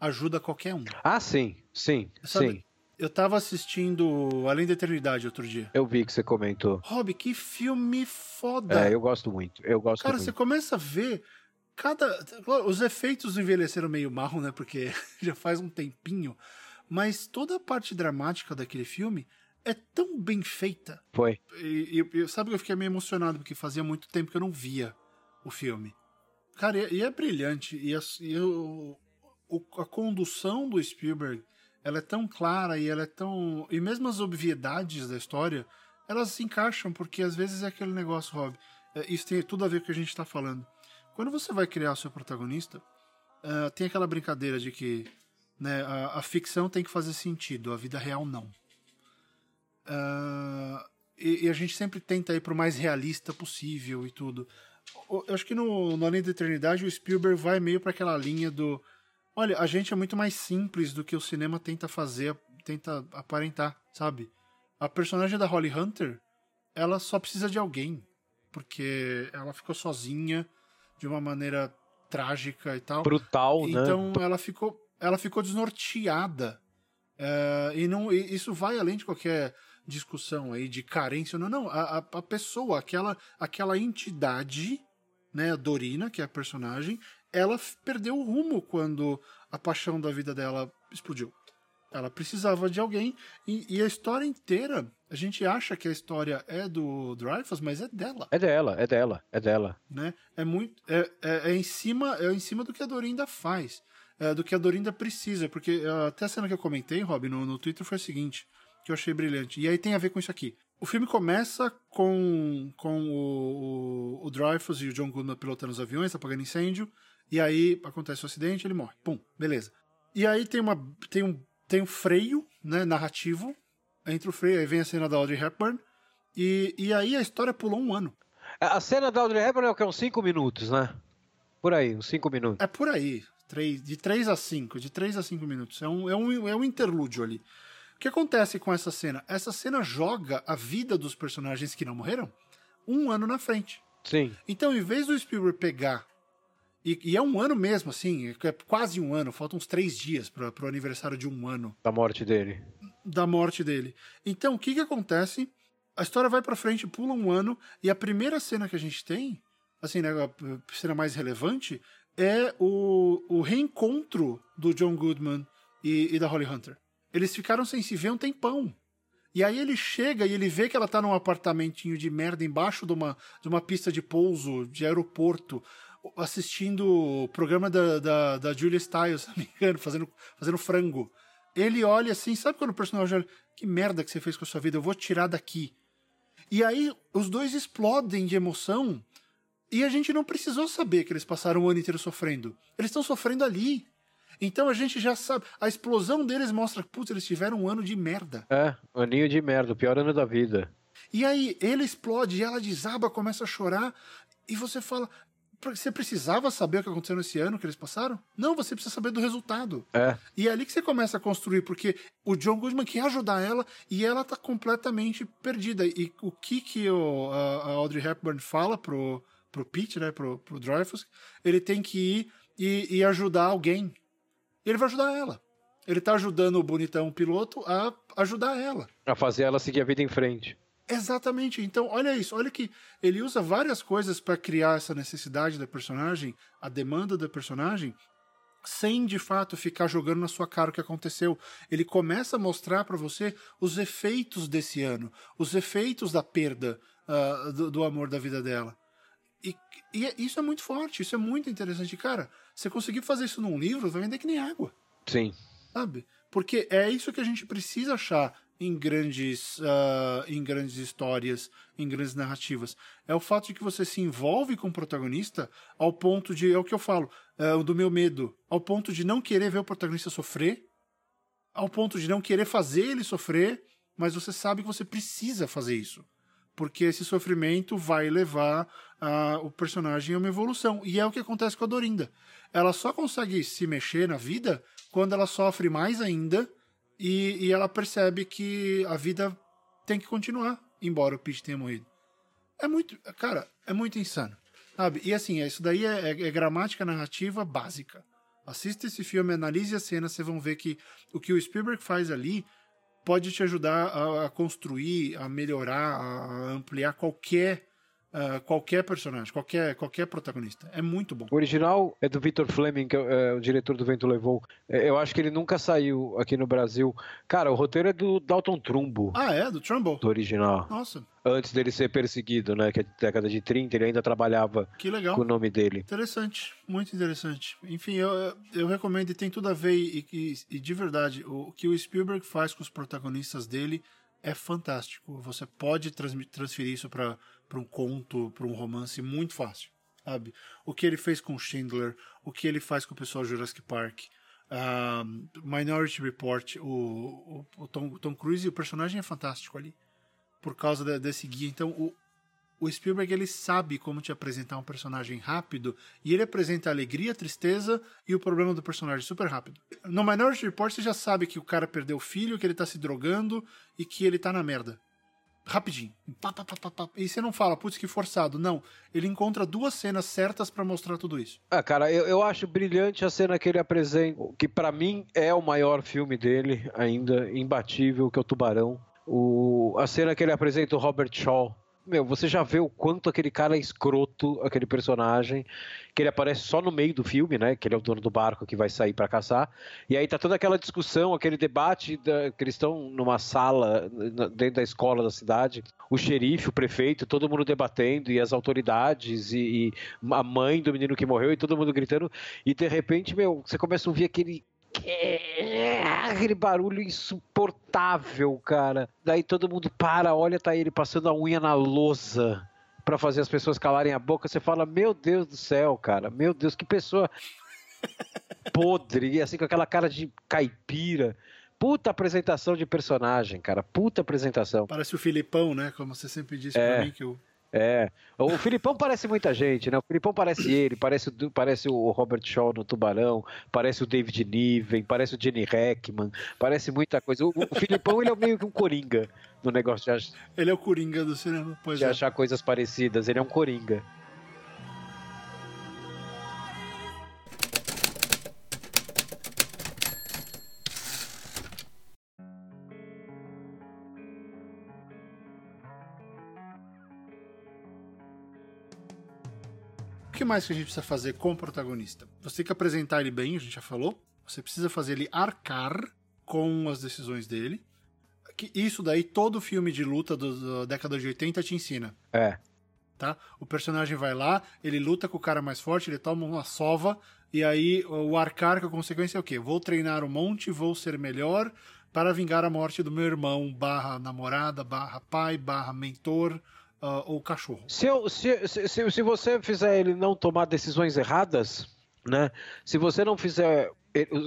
ajuda qualquer um. Ah, sim, sim, Sabe, sim. Eu tava assistindo Além da Eternidade outro dia. Eu vi que você comentou. Rob, que filme foda. É, eu gosto muito. Eu gosto Cara, muito. você começa a ver cada. Os efeitos envelheceram meio mal, né? Porque já faz um tempinho. Mas toda a parte dramática daquele filme é tão bem feita. Foi. E, e- e sabe que eu fiquei meio emocionado, porque fazia muito tempo que eu não via o filme. Cara, e, é brilhante. E, a, e o- o- a condução do Spielberg, ela é tão clara e ela é tão... E mesmo as obviedades da história, elas se encaixam, porque às vezes é aquele negócio, Rob. é, Isso tem tudo a ver com o que a gente está falando. Quando você vai criar o seu protagonista, ah, tem aquela brincadeira de que né, a, a ficção tem que fazer sentido, a vida real não. Ah, e, e a gente sempre tenta ir pro mais realista possível e tudo. Eu acho que no, no Além da Eternidade o Spielberg vai meio para aquela linha do. Olha, a gente é muito mais simples do que o cinema tenta fazer, tenta aparentar, sabe? A personagem da Holly Hunter, ela só precisa de alguém. Porque ela ficou sozinha de uma maneira trágica e tal. Brutal, né? Então ela ficou, ela ficou desnorteada. É, e não, e isso vai além de qualquer discussão aí de carência. Não, não. A, a, pessoa, aquela, aquela entidade, né, a Dorina, que é a personagem, ela perdeu o rumo quando a paixão da vida dela explodiu. Ela precisava de alguém e, e a história inteira, a gente acha que a história é do Dreyfus, mas é dela É dela, é dela, é dela. né? É muito é, é, é em cima é em cima do que a Dorinda faz, é, do que a Dorinda precisa, porque é, até a cena que eu comentei, Rob, no, no Twitter foi a seguinte, que eu achei brilhante. E aí tem a ver com isso aqui. O filme começa com, com o, o, o Dreyfus e o John Goodman pilotando os aviões, apagando incêndio, e aí acontece o acidente, ele morre. Pum, beleza. E aí tem uma tem um tem um freio, né, narrativo entre o freio, aí vem a cena da Audrey Hepburn, e, e aí a história pulou um ano. A cena da Audrey Hepburn é o que? Uns 5 minutos, né? Por aí, uns 5 minutos. É por aí. Três, de 3 a 5, de 3 a 5 minutos. É um, é, um, é um interlúdio ali. O que acontece com essa cena? Essa cena joga a vida dos personagens que não morreram um ano na frente. Sim. Então, em vez do Spielberg pegar. E, e é um ano mesmo, assim, é quase um ano, faltam uns três dias para o aniversário de um ano Da morte dele. da morte dele. Então, o que que acontece? A história vai pra frente, pula um ano, e a primeira cena que a gente tem, assim, né, a cena mais relevante, é o, o reencontro do John Goodman e, e da Holly Hunter. Eles ficaram sem se ver um tempão. E aí ele chega e ele vê que ela tá num apartamentinho de merda embaixo de uma, de uma pista de pouso de aeroporto, assistindo o programa da, da, da Julia Stiles, se não me engano, fazendo, fazendo frango. Ele olha assim, sabe quando o personagem olha, que merda que você fez com a sua vida, eu vou tirar daqui. E aí os dois explodem de emoção e a gente não precisou saber que eles passaram o ano inteiro sofrendo. Eles estão sofrendo ali. Então a gente já sabe. A explosão deles mostra, putz, eles tiveram um ano de merda. É, aninho de merda, o pior ano da vida. E aí ele explode e ela desaba, começa a chorar. E você fala, você precisava saber o que aconteceu nesse ano que eles passaram? Não, você precisa saber do resultado. É. E é ali que você começa a construir, porque o John Goodman quer ajudar ela e ela tá completamente perdida. E o que que o, a, a Audrey Hepburn fala pro, pro Pete, né, pro, pro Dreyfus, ele tem que ir e, e ajudar alguém. E ele vai ajudar ela. Ele tá ajudando o bonitão piloto a ajudar ela. Pra fazer ela seguir a vida em frente. Exatamente. Então, olha isso. Olha que ele usa várias coisas para criar essa necessidade da personagem, a demanda da personagem, sem de fato ficar jogando na sua cara o que aconteceu. Ele começa a mostrar para você os efeitos desse ano, os efeitos da perda uh, do, do, amor da vida dela. E, e, isso é muito forte, isso é muito interessante. Cara, você conseguir fazer isso num livro, vai vender que nem água. Sim. Sabe? Porque é isso que a gente precisa achar em grandes, uh, em grandes histórias, em grandes narrativas. É o fato de que você se envolve com o protagonista ao ponto de, é o que eu falo, uh, do meu medo, ao ponto de não querer ver o protagonista sofrer, ao ponto de não querer fazer ele sofrer, mas você sabe que você precisa fazer isso. Porque esse sofrimento vai levar uh, o personagem a uma evolução. E é o que acontece com a Dorinda. Ela só consegue se mexer na vida quando ela sofre mais ainda e, e, ela percebe que a vida tem que continuar, embora o Pete tenha morrido. É muito. Cara, é muito insano. Sabe? E assim, isso daí é, é, é gramática narrativa básica. Assista esse filme, analise a cena, vocês vão ver que o que o Spielberg faz ali pode te ajudar a, a construir, a melhorar, a ampliar qualquer Uh, qualquer personagem, qualquer, qualquer protagonista. É muito bom. O original é do Victor Fleming, que é, é o diretor do Vento Levou. É, eu acho que ele nunca saiu aqui no Brasil. Cara, o roteiro é do Dalton Trumbo. Ah, é? Do Trumbo? Do original. Nossa. Antes dele ser perseguido, né? Que é década de 30, ele ainda trabalhava que legal. com o nome dele. Interessante, muito interessante. Enfim, eu, eu recomendo e tem tudo a ver e, e, e de verdade, o que o Spielberg faz com os protagonistas dele é fantástico. Você pode transferir isso para um conto, para um romance muito fácil, sabe? O que ele fez com Schindler, o que ele faz com o pessoal Jurassic Park, uh, Minority Report, o, o, o, Tom, Tom Cruise, o personagem é fantástico ali, por causa de, desse guia. Então, o, o Spielberg ele sabe como te apresentar um personagem rápido e ele apresenta a alegria, a tristeza e o problema do personagem super rápido. No Minority Report você já sabe que o cara perdeu o filho, que ele tá se drogando e que ele tá na merda. Rapidinho. E você não fala, putz, que forçado. Não. Ele encontra duas cenas certas para mostrar tudo isso. Ah, cara, eu, eu acho brilhante a cena que ele apresenta, que para mim é o maior filme dele, ainda imbatível, que é o Tubarão. O, a cena que ele apresenta o Robert Shaw meu, você já vê o quanto aquele cara é escroto, aquele personagem, que ele aparece só no meio do filme, né? Que ele é o dono do barco que vai sair para caçar. E aí tá toda aquela discussão, aquele debate da, que eles estão numa sala dentro da escola da cidade, o xerife, o prefeito, todo mundo debatendo e as autoridades e, e a mãe do menino que morreu e todo mundo gritando. E de repente, meu, você começa a ouvir aquele aquele barulho insuportável, cara. Daí todo mundo para, olha, tá ele passando a unha na lousa para fazer as pessoas calarem a boca. Você fala, meu Deus do céu, cara, meu Deus, que pessoa podre, assim com aquela cara de caipira. Puta apresentação de personagem, cara. Puta apresentação. Parece o Filipão, né? Como você sempre disse é. pra mim que eu é. O Filipão parece muita gente, né? O Filipão parece ele, parece, parece o Robert Shaw no Tubarão, parece o David Niven, parece o Jenny Heckman, parece muita coisa. O, o Filipão, ele é meio que um coringa no negócio de achar... Ele é o coringa do cinema, pois de é. achar coisas parecidas, ele é um coringa. Que mais que a gente precisa fazer com o protagonista? Você tem que apresentar ele bem, a gente já falou. Você precisa fazer ele arcar com as decisões dele. Isso daí todo filme de luta da década de 80 te ensina. É. Tá? O personagem vai lá, ele luta com o cara mais forte, ele toma uma sova, e aí o arcar com a consequência é o quê? Vou treinar um monte, vou ser melhor para vingar a morte do meu irmão, barra namorada, barra pai, barra mentor, uh, ou cachorro. Se, eu, se, se, se você fizer ele não tomar decisões erradas, né? Se você não fizer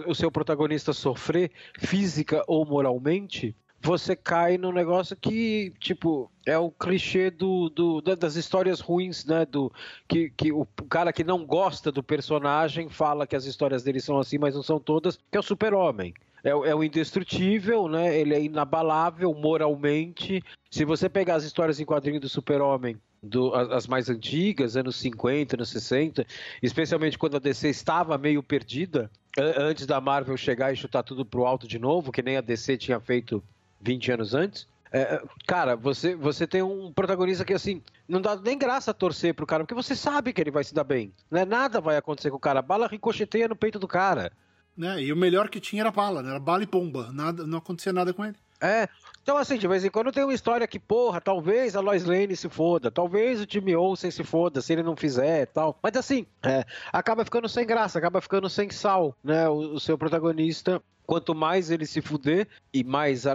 o seu protagonista sofrer física ou moralmente, você cai no negócio que, tipo, é o clichê do, do, das histórias ruins, né? Do, que, que o cara que não gosta do personagem fala que as histórias dele são assim, mas não são todas, que é o super-homem é, é o indestrutível, né? Ele é inabalável moralmente. Se você pegar as histórias em quadrinhos do Super-Homem, do, as mais antigas, anos 50, anos 60, especialmente quando a DC estava meio perdida, antes da Marvel chegar e chutar tudo pro alto de novo, que nem a DC tinha feito 20 anos antes. É, cara, você, você tem um protagonista que, assim, não dá nem graça torcer pro cara, porque você sabe que ele vai se dar bem. Né? Nada vai acontecer com o cara. A bala ricocheteia no peito do cara. Né? E o melhor que tinha era bala, né? Era bala e bomba. Nada, não acontecia nada com ele. É. Então, assim, de vez em quando tem uma história que, porra, talvez a Lois Lane se foda, talvez o Jimmy Olsen se foda se ele não fizer e tal. Mas, assim, é, acaba ficando sem graça, acaba ficando sem sal, né? O, o, seu protagonista, quanto mais ele se fuder, e mais.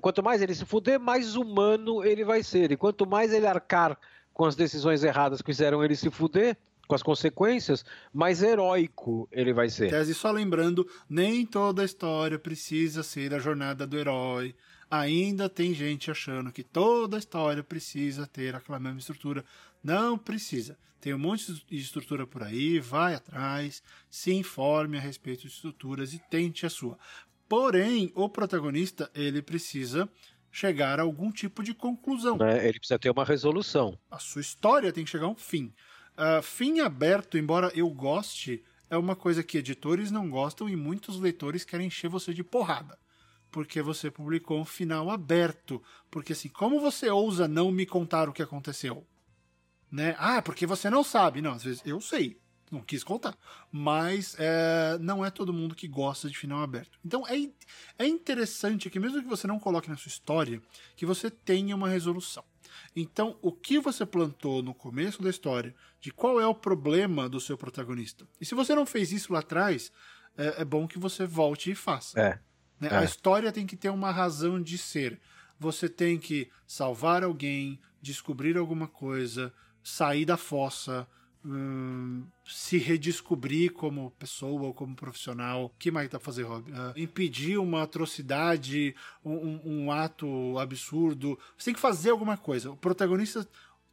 Quanto mais ele se fuder, mais humano ele vai ser. E quanto mais ele arcar com as decisões erradas que fizeram ele se fuder, com as consequências, mais heróico ele vai ser. Tese só lembrando, nem toda história precisa ser a jornada do herói. Ainda tem gente achando que toda história precisa ter aquela mesma estrutura. Não precisa. Tem um monte de estrutura por aí, vai atrás, se informe a respeito de estruturas e tente a sua. Porém, o protagonista, ele precisa chegar a algum tipo de conclusão. É, ele precisa ter uma resolução. A sua história tem que chegar a um fim. Uh, fim aberto, embora eu goste, é uma coisa que editores não gostam e muitos leitores querem encher você de porrada. Porque você publicou um final aberto. Porque assim, como você ousa não me contar o que aconteceu? Né? Ah, porque você não sabe. Não, às vezes eu sei não quis contar. Mas é, não é todo mundo que gosta de final aberto. Então é, é interessante que, mesmo que você não coloque na sua história, que você tenha uma resolução. Então, o que você plantou no começo da história, de qual é o problema do seu protagonista. E se você não fez isso lá atrás, é, é bom que você volte e faça. É. Né? é. A história tem que ter uma razão de ser. Você tem que salvar alguém, descobrir alguma coisa, sair da fossa, Hum, se redescobrir como pessoa ou como profissional. O que mais dá pra fazer, Rob? Uh, impedir uma atrocidade, um, um, ato absurdo. Você tem que fazer alguma coisa. O protagonista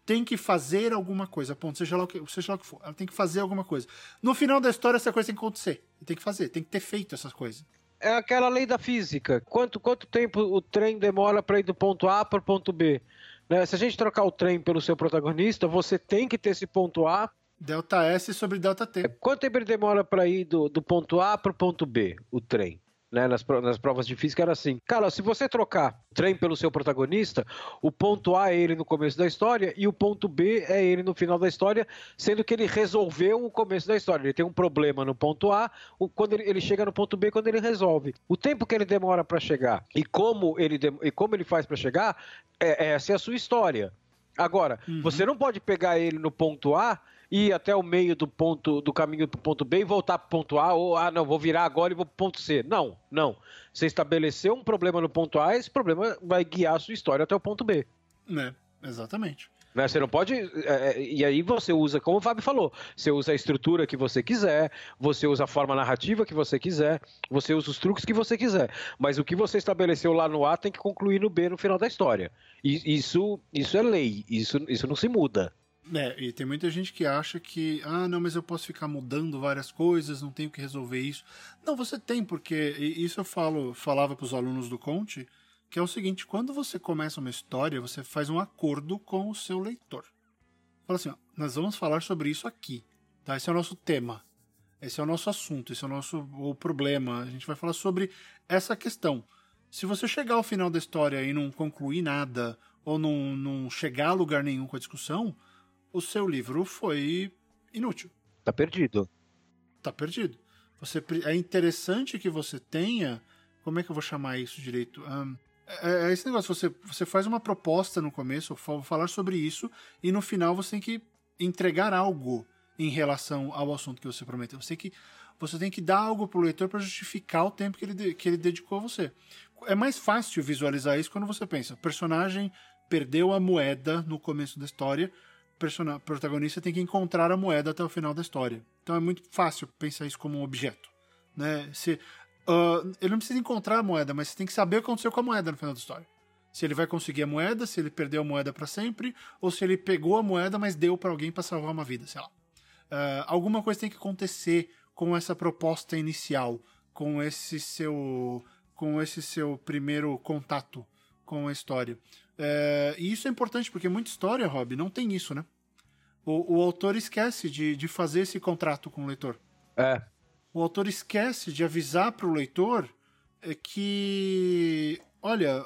tem que fazer alguma coisa, ponto. Seja lá o que, seja lá o que for. Ela tem que fazer alguma coisa. No final da história, essa coisa tem que acontecer. Tem que fazer, tem que ter feito essas coisas. É aquela lei da física. Quanto, quanto tempo o trem demora para ir do ponto A para o ponto B? Né? Se a gente trocar o trem pelo seu protagonista, você tem que ter esse ponto A Delta S sobre delta T. Quanto tempo ele demora para ir do, do ponto A para o ponto B, o trem? Né, nas, nas, provas de física era assim. Cara, se você trocar o trem pelo seu protagonista, o ponto A é ele no começo da história e o ponto B é ele no final da história, sendo que ele resolveu o começo da história. Ele tem um problema no ponto A, quando ele, ele chega no ponto B, quando ele resolve. O tempo que ele demora para chegar e como ele, e como ele faz para chegar, é, essa é a sua história. Agora, uhum. você não pode pegar ele no ponto A ir até o meio do ponto do caminho para o ponto B e voltar para o ponto A, ou ah, não, vou virar agora e vou para o ponto C. Não, não. Você estabeleceu um problema no ponto A, esse problema vai guiar a sua história até o ponto B. É, exatamente. Né? Você não pode. É, é, e aí você usa, como o Fábio falou, você usa a estrutura que você quiser, você usa a forma narrativa que você quiser, você usa os truques que você quiser. Mas o que você estabeleceu lá no A tem que concluir no B no final da história. E isso, isso é lei, isso, isso não se muda. É, e tem muita gente que acha que, ah, não, mas eu posso ficar mudando várias coisas, não tenho que resolver isso. Não, você tem, porque isso eu falo, falava para os alunos do Conte, que é o seguinte, quando você começa uma história, você faz um acordo com o seu leitor. Fala assim, ó, nós vamos falar sobre isso aqui, tá? Esse é o nosso tema, esse é o nosso assunto, esse é o nosso o problema, a gente vai falar sobre essa questão. Se você chegar ao final da história e não concluir nada, ou não, não chegar a lugar nenhum com a discussão, o seu livro foi inútil. Tá perdido. Tá perdido. Você, é interessante que você tenha. Como é que eu vou chamar isso direito? Um, é, é, esse negócio, você, você faz uma proposta no começo, falar sobre isso, e no final você tem que entregar algo em relação ao assunto que você prometeu. Você tem que, você tem que dar algo pro leitor para justificar o tempo que ele, que ele dedicou a você. É mais fácil visualizar isso quando você pensa, personagem perdeu a moeda no começo da história, protagonista tem que encontrar a moeda até o final da história. Então é muito fácil pensar isso como um objeto. Né? Se, uh, ele não precisa encontrar a moeda, mas você tem que saber o que aconteceu com a moeda no final da história. Se ele vai conseguir a moeda, se ele perdeu a moeda para sempre, ou se ele pegou a moeda, mas deu para alguém para salvar uma vida, sei lá. Uh, alguma coisa tem que acontecer com essa proposta inicial, com esse seu, com esse seu primeiro contato com a história. É, e isso é importante porque muita história, Rob, não tem isso, né? O, o autor esquece de, de fazer esse contrato com o leitor. É. O autor esquece de avisar para o leitor é, que, olha,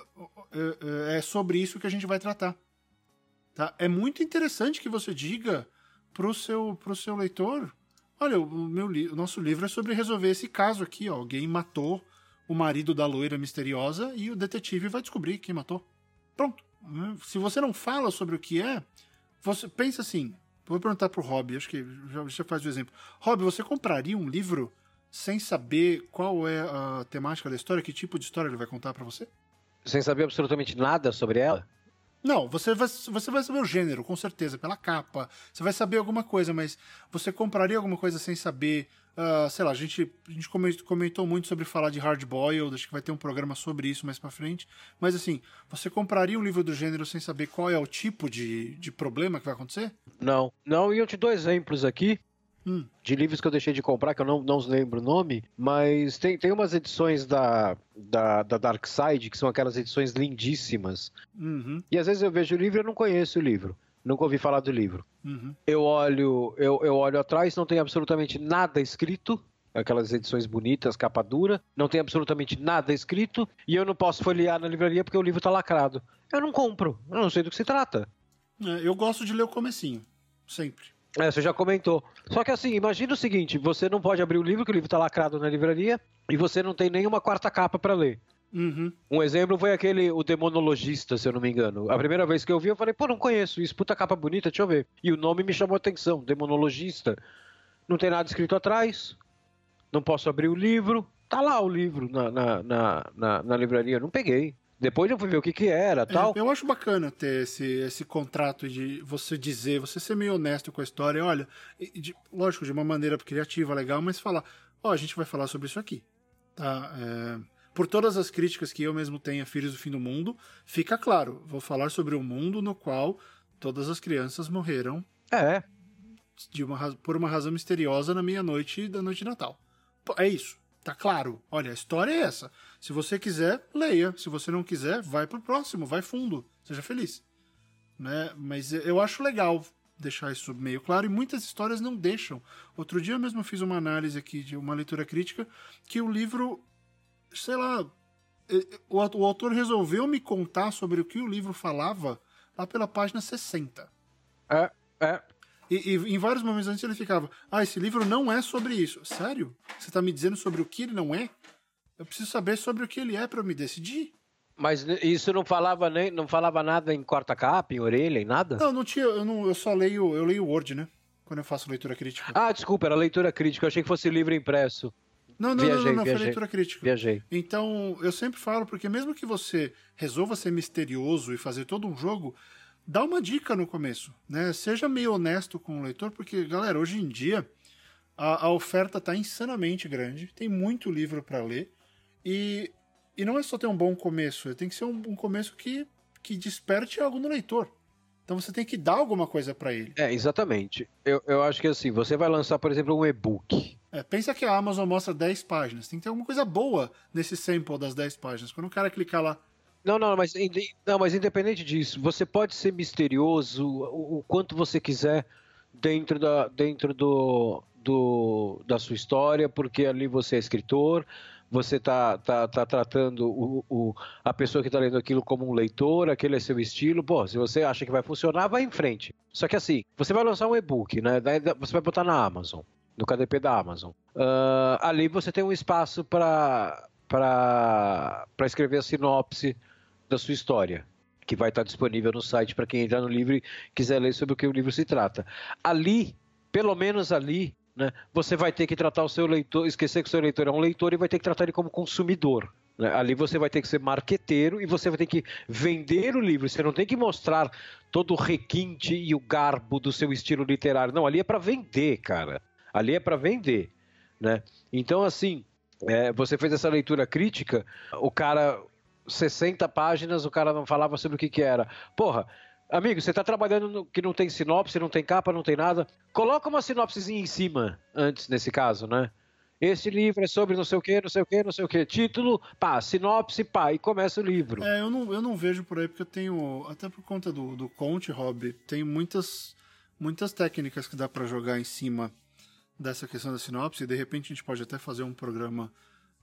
é, é, é sobre isso que a gente vai tratar. Tá? É muito interessante que você diga pro seu, pro seu leitor, olha, o, meu o nosso livro é sobre resolver esse caso aqui, ó. Alguém matou o marido da loira misteriosa e o detetive vai descobrir quem matou. Pronto. Né? Se você não fala sobre o que é, você pensa assim. Vou perguntar pro Rob, acho que já, já faz o exemplo. Rob, você compraria um livro sem saber qual é a temática da história, que tipo de história ele vai contar para você? Sem saber absolutamente nada sobre ela? Não, você vai, você vai saber o gênero, com certeza, pela capa. Você vai saber alguma coisa, mas você compraria alguma coisa sem saber Uh, sei lá, a gente, a gente comentou muito sobre falar de hard boiled, acho que vai ter um programa sobre isso mais pra frente. Mas assim, você compraria um livro do gênero sem saber qual é o tipo de, de problema que vai acontecer? Não. Não, e eu te dou exemplos aqui. Hum. De livros que eu deixei de comprar, que eu não, não lembro o nome, mas tem, tem umas edições da, da, da Dark Side, que são aquelas edições lindíssimas. Uhum. E às vezes eu vejo o livro e eu não conheço o livro. Nunca ouvi falar do livro. Uhum. Eu olho, eu, eu olho atrás, não tem absolutamente nada escrito. Aquelas edições bonitas, capa dura, não tem absolutamente nada escrito e eu não posso folhear na livraria porque o livro tá lacrado. Eu não compro, eu não sei do que se trata. É, eu gosto de ler o comecinho, sempre. É, você já comentou. Só que assim, imagina o seguinte: você não pode abrir o livro, que o livro tá lacrado na livraria, e você não tem nenhuma quarta capa para ler. Uhum. Um exemplo foi aquele, o Demonologista, se eu não me engano. A primeira vez que eu vi, eu falei, pô, não conheço isso, puta capa bonita, deixa eu ver. E o nome me chamou a atenção, Demonologista. Não tem nada escrito atrás, não posso abrir o livro, tá lá o livro na, na, na, na, na livraria, não peguei. Depois eu fui ver o que que era É, tal. eu acho bacana ter esse, esse contrato de você dizer, você ser meio honesto com a história, olha, e de- lógico, de uma maneira criativa, legal, mas falar, ó, a gente vai falar sobre isso aqui, tá? É, por todas as críticas que eu mesmo tenho a Filhos do Fim do Mundo, fica claro, vou falar sobre um mundo no qual todas as crianças morreram É, uma, por uma razão misteriosa na meia-noite da noite de Natal. É isso. Tá claro. Olha, a história é essa. Se você quiser, leia. Se você não quiser, vai pro próximo, vai fundo. Seja feliz. Né? Mas eu acho legal deixar isso meio claro e muitas histórias não deixam. Outro dia eu mesmo fiz uma análise aqui de uma leitura crítica que o livro, sei lá, o, o autor resolveu me contar sobre o que o livro falava lá pela página 60. é, é. E, e em vários momentos antes ele ficava: Ah, esse livro não é sobre isso. Sério? Você tá me dizendo sobre o que ele não é? Eu preciso saber sobre o que ele é para eu me decidir. Mas isso não falava nem, não falava nada em quarta capa, em orelha, em nada? Não, não tinha. Eu, não, eu só leio. Eu leio Word, né? Quando eu faço leitura crítica. Ah, desculpa, era leitura crítica. Eu achei que fosse livro impresso. Não, não, não, viajei, não, não, foi viajei. leitura crítica. Viajei. Então, eu sempre falo, porque mesmo que você resolva ser misterioso e fazer todo um jogo, dá uma dica no começo, né? Seja meio honesto com o leitor, porque, galera, hoje em dia a, a oferta tá insanamente grande, tem muito livro para ler, e, e não é só ter um bom começo, tem que ser um, um começo que, que desperte algo no leitor. Então você tem que dar alguma coisa para ele. É, exatamente. Eu, eu acho que assim, você vai lançar, por exemplo, um e-book. É, pensa que a Amazon mostra 10 páginas, tem que ter alguma coisa boa nesse sample das 10 páginas. Quando o cara clicar lá, Não, não, mas, não, mas independente disso, você pode ser misterioso o, o quanto você quiser dentro, da, dentro do, do, da sua história, porque ali você é escritor, você tá, tá, tá tratando o, o- a pessoa que está lendo aquilo como um leitor, aquele é seu estilo. Pô, se você acha que vai funcionar, vai em frente. Só que assim, você vai lançar um e-book, né? Você vai botar na Amazon, no KDP da Amazon. Ah, ali você tem um espaço para escrever a sinopse da sua história, que vai estar disponível no site para quem entrar no livro e quiser ler sobre o que o livro se trata. Ali, pelo menos ali, né, você vai ter que tratar o seu leitor, esquecer que o seu leitor é um leitor e vai ter que tratar ele como consumidor. né? Ali você vai ter que ser marqueteiro e você vai ter que vender o livro. Você não tem que mostrar todo o requinte e o garbo do seu estilo literário. Não, ali é para vender, cara. Ali é para vender, né? Então, assim, é, você fez essa leitura crítica, o cara 60 páginas, o cara não falava sobre o que que era. Porra, amigo, você tá trabalhando no, que não tem sinopse, não tem capa, não tem nada. Coloca uma sinopsezinha em cima, antes, nesse caso, né? Esse livro é sobre não sei o que, não sei o que, não sei o que. Título, pá, sinopse, pá, e começa o livro. É, eu não, eu não vejo por aí, porque eu tenho, até por conta do, do Conte Hobby, tem muitas, muitas técnicas que dá pra jogar em cima dessa questão da sinopse, de repente a gente pode até fazer um programa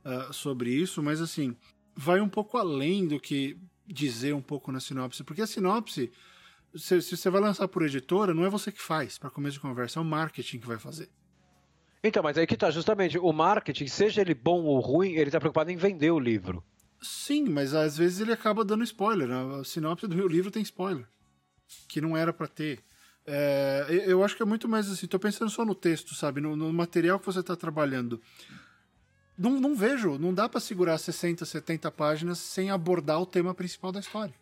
ah, sobre isso, mas assim, vai um pouco além do que dizer um pouco na sinopse, porque a sinopse, se, se você vai lançar por editora, não é você que faz, para começo de conversa, é o marketing que vai fazer. Então, mas aí que tá, justamente, o marketing, seja ele bom ou ruim, ele tá preocupado em vender o livro. Sim, mas às vezes ele acaba dando spoiler. né? A sinopse do livro tem spoiler. Que não era pra ter. É, eu- acho que é muito mais assim. Tô pensando só no texto, sabe? No, no material que você tá trabalhando. Não, não vejo, não dá pra segurar 60, 70 páginas sem abordar o tema principal da história.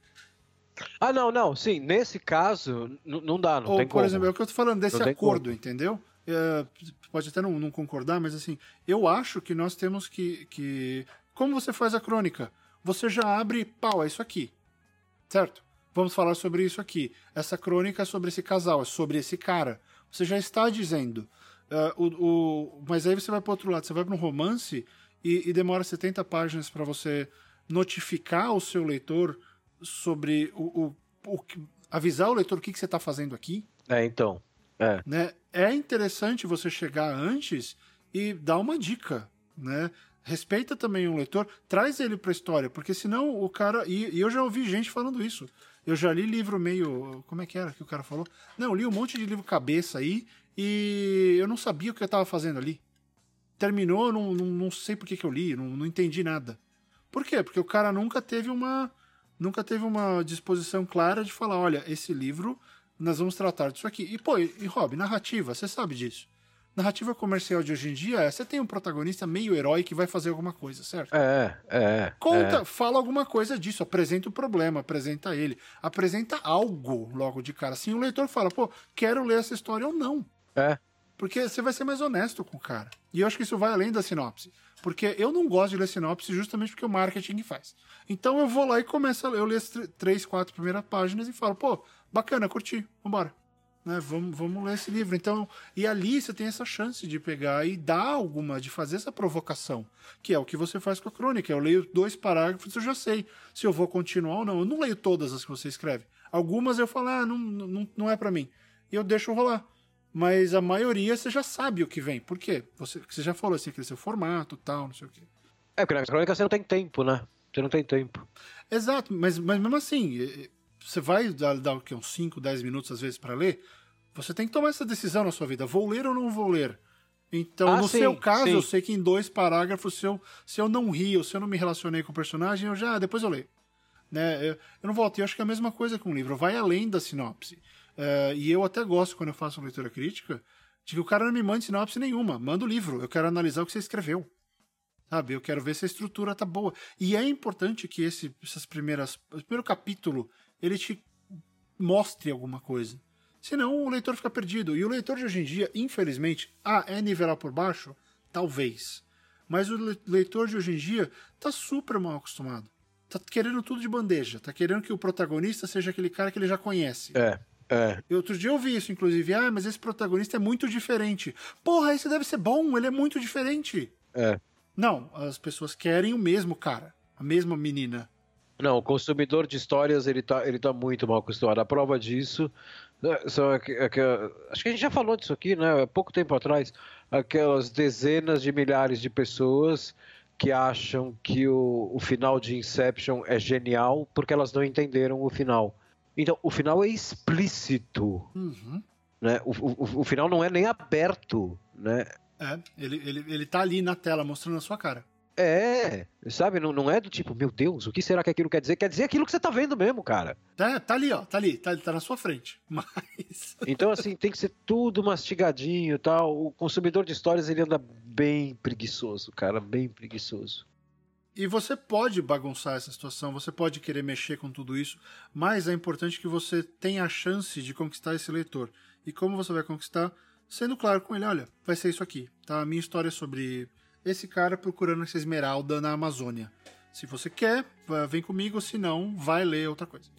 Ah, não, não, sim, nesse caso, não dá, não Ou, tem por como. exemplo, é o que eu tô falando desse acordo, entendeu? É, pode até não, não concordar, mas assim, eu acho que nós temos que, que. Como você faz a crônica? Você já abre, pau, é isso aqui. Certo? Vamos falar sobre isso aqui. Essa crônica é sobre esse casal, é sobre esse cara. Você já está dizendo. É, o, o- mas aí você vai para outro lado, você vai para um romance e, e demora 70 páginas para você notificar o seu leitor sobre o, o, o avisar o leitor o que, que você está fazendo aqui. É, então. É. Né? é interessante você chegar antes e dar uma dica, né? Respeita também o leitor, traz ele para a história, porque senão o cara. E, e, eu já ouvi gente falando isso. Eu já li livro meio. Como é que era que o cara falou? Não, eu li um monte de livro cabeça aí e eu não sabia o que eu estava fazendo ali. Terminou, não, não, não sei por que, que eu li, não, não entendi nada. Por quê? Porque o cara nunca teve uma. Nunca teve uma disposição clara de falar: olha, esse livro nós vamos tratar disso aqui. E, pô, e Rob, narrativa, você sabe disso. Narrativa comercial de hoje em dia é você tem um protagonista meio herói que vai fazer alguma coisa, certo? É, é. Conta, é. fala alguma coisa disso, apresenta o problema, apresenta ele, apresenta algo logo de cara. Assim o leitor fala, pô, quero ler essa história ou não. É. Porque você vai ser mais honesto com o cara. E eu acho que isso vai além da sinopse. Porque eu não gosto de ler sinopse justamente porque o marketing faz. Então eu vou lá e começo a ler, eu leio as três, quatro primeiras páginas e falo, pô, bacana, curti, vambora. Né, vamos, vamos ler esse livro. Então, e ali você tem essa chance de pegar e dar alguma, de fazer essa provocação, que é o que você faz com a crônica. Eu leio dois parágrafos, eu já sei se eu vou continuar ou não. Eu não leio todas as que você escreve. Algumas eu falo, ah, não, não, não é para mim. E eu deixo rolar. Mas a maioria você já sabe o que vem. Por quê? Você, você já falou assim, aquele seu formato tal, não sei o quê. É, porque na crônica você não tem tempo, né? Você não tem tempo. Exato, mas, mas mesmo assim, você vai dar, dar o quê? uns 5, 10 minutos às vezes para ler, você tem que tomar essa decisão na sua vida. Vou ler ou não vou ler? Então, ah, no sim, seu caso, sim. eu sei que em dois parágrafos, se eu, se eu não ri ou se eu não me relacionei com o personagem, eu já, depois eu leio. Né? Eu, eu não volto. E eu acho que é a mesma coisa com o livro. Vai além da sinopse. Uh, e eu até gosto, quando eu faço uma leitura crítica, de que o cara não me mande sinopse nenhuma. Manda o livro. Eu quero analisar o que você escreveu. Sabe? Eu quero ver se a estrutura tá boa. E é importante que esse, essas primeiras. Primeiro capítulo ele te mostre alguma coisa. Senão o leitor fica perdido. E o leitor de hoje em dia, infelizmente, ah, é nivelar por baixo? Talvez. Mas o leitor de hoje em dia tá super mal acostumado. Tá querendo tudo de bandeja. Tá querendo que o protagonista seja aquele cara que ele já conhece. É. É. E outro dia eu vi isso, inclusive. Ah, mas esse protagonista é muito diferente. Porra, esse deve ser bom, ele é muito diferente. É. Não, as pessoas querem o mesmo cara, a mesma menina. Não, o consumidor de histórias ele tá, ele tá muito mal acostumado. A prova disso né, são acho que a gente já falou disso aqui, né? Há pouco tempo atrás, aquelas dezenas de milhares de pessoas que acham que o, o final de Inception é genial porque elas não entenderam o final. Então, o final é explícito. Uhum. Né? O, o, o final não é nem aberto, né? É, ele, ele, ele tá ali na tela mostrando a sua cara. É, sabe? Não, não é do tipo, meu Deus, o que será que aquilo quer dizer? Quer dizer aquilo que você tá vendo mesmo, cara. Tá, tá ali, ó, tá ali, tá, tá na sua frente. Mas. Então, assim, tem que ser tudo mastigadinho e tal. O consumidor de histórias, ele anda bem preguiçoso, cara, bem preguiçoso. E você pode bagunçar essa situação, você pode querer mexer com tudo isso, mas é importante que você tenha a chance de conquistar esse leitor. E como você vai conquistar? Sendo claro com ele, olha, vai ser isso aqui, tá? A minha história é sobre esse cara procurando essa esmeralda na Amazônia. Se você quer, vem comigo, se não, vai ler outra coisa.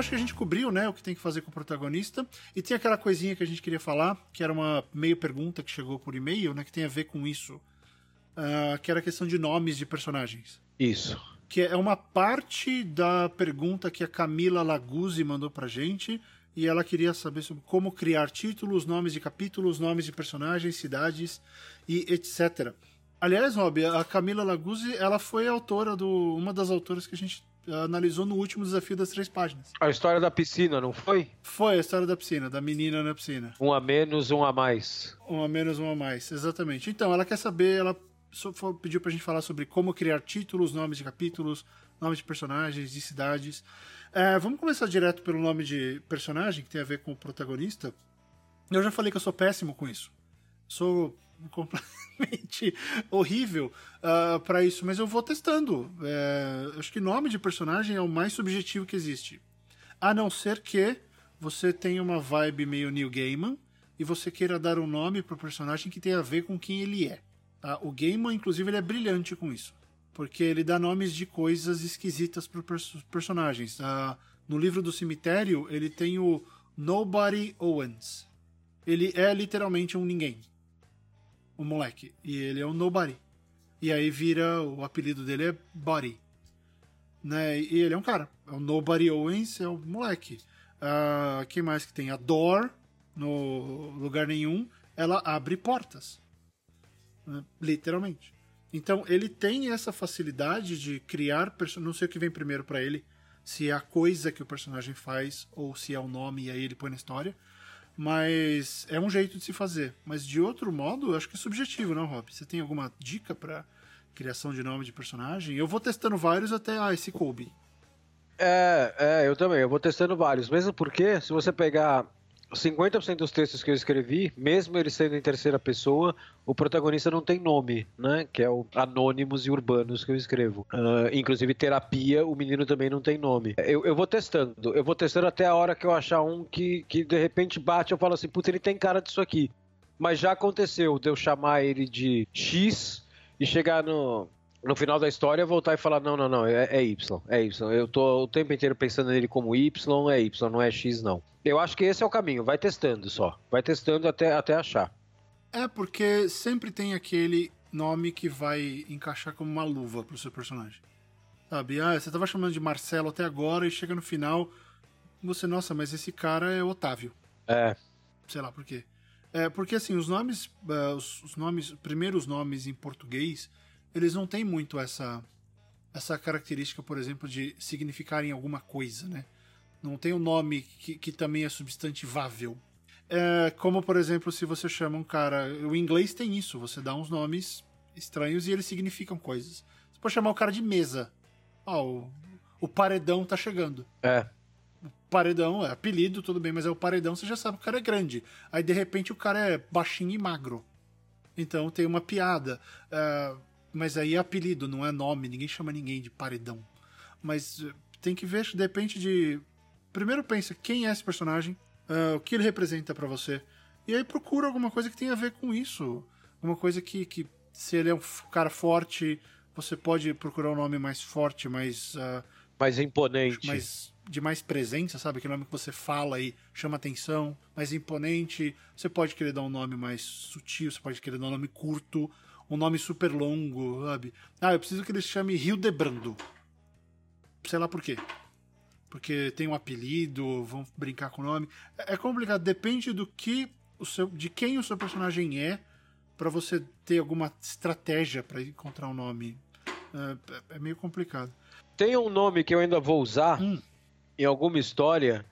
Então acho que a gente cobriu, né, o que tem que fazer com o protagonista. E tem aquela coisinha que a gente queria falar, que era uma meio pergunta que chegou por e-mail, né, que tem a ver com isso uh, que era a questão de nomes de personagens. Isso. Que é uma parte da pergunta que a Camila Laguzzi mandou pra gente. E ela queria saber sobre como criar títulos, nomes de capítulos, nomes de personagens, cidades e etc. Aliás, Rob, a Camila Laguzzi, ela foi autora do. uma das autoras que a gente analisou no último desafio das três páginas. A história da piscina, não foi? Foi a história da piscina, da menina na piscina. Um a menos, um a mais. Um a menos, um a mais, exatamente. Então, ela quer saber, ela pediu pra gente falar sobre como criar títulos, nomes de capítulos, nomes de personagens, de cidades. É, vamos começar direto pelo nome de personagem, que tem a ver com o protagonista. Eu já falei que eu sou péssimo com isso. Sou completamente horrível uh, ah, para isso, mas eu vou testando. É, acho que nome de personagem é o mais subjetivo que existe. A não ser que você tenha uma vibe meio New Gaiman e você queira dar um nome para personagem que tenha a ver com quem ele é. Tá? O Gaiman, inclusive, ele é brilhante com isso. Porque ele dá nomes de coisas esquisitas para os personagens. Uh, No livro do cemitério, ele tem o Nobody Owens. Ele é literalmente um ninguém. O moleque. E ele é um nobody. E aí vira. O apelido dele é Body. Né? E ele é um cara. É o Nobody Owens, é o moleque. Uh, quem mais que tem? A Door, no lugar nenhum, ela abre portas. Né? Literalmente. Então ele tem essa facilidade de criar. Não sei o que vem primeiro para ele. Se é a coisa que o personagem faz ou se é o nome e aí ele põe na história. Mas é um jeito de se fazer. Mas de outro modo, acho que é subjetivo, não, Rob? Você tem alguma dica para criação de nome de personagem? Eu vou testando vários até ah, esse Kobe. É, é, eu também. Eu vou testando vários. Mesmo porque, se você pegar 50% dos textos que eu escrevi, mesmo eles sendo em terceira pessoa, o protagonista não tem nome, né? Que é o Anônimos e Urbanos que eu escrevo. Uh, inclusive, terapia, o menino também não tem nome. Eu, eu vou testando, eu vou testando até a hora que eu achar um que, que de repente bate, eu falo assim, putz, ele tem cara disso aqui. Mas já aconteceu de eu chamar ele de X e chegar no, no final da história voltar e falar: não, não, não, é, é, Y, é Y. Eu tô o tempo inteiro pensando nele como Y, é Y, não é X, não. Eu acho que esse é o caminho, vai testando só. Vai testando até, até achar. É, porque sempre tem aquele nome que vai encaixar como uma luva pro seu personagem. Sabe? Ah, você tava chamando de Marcelo até agora e chega no final, você, nossa, mas esse cara é Otávio. É. Sei lá por quê. É, porque assim, os nomes, uh, os, os nomes, primeiros nomes em português, eles não têm muito essa essa característica, por exemplo, de significarem alguma coisa, né? Não tem um nome que, que também é substantivável. É, como, por exemplo, se você chama um cara. O inglês tem isso, você dá uns nomes estranhos e eles significam coisas. Você pode chamar o cara de mesa. Ó, oh, o, o paredão tá chegando. É. O paredão é apelido, tudo bem, mas é o paredão, você já sabe que o cara é grande. Aí de repente o cara é baixinho e magro. Então tem uma piada. É, mas aí é apelido, não é nome, ninguém chama ninguém de paredão. Mas eh, tem que ver, depende de. Primeiro pensa quem é esse personagem, uh, o que ele representa para você. E aí procura alguma coisa que tenha a ver com isso. Alguma coisa que, que se ele é um cara forte, você pode procurar um nome mais forte, mais. Uh, mais imponente. Mais, de mais presença, sabe? Aquele nome que você fala e chama atenção, mais imponente. Você pode querer dar um nome mais sutil, você pode querer dar um nome curto um nome super longo, sabe? Ah, eu preciso que ele se chame Rio de Brando. Sei lá por quê. Porque tem um apelido, vão brincar com o nome. É, é complicado, depende do que o seu, de quem o seu personagem é, para você ter alguma estratégia para encontrar um nome. É, é, meio complicado. Tem um nome que eu ainda vou usar hum. em alguma história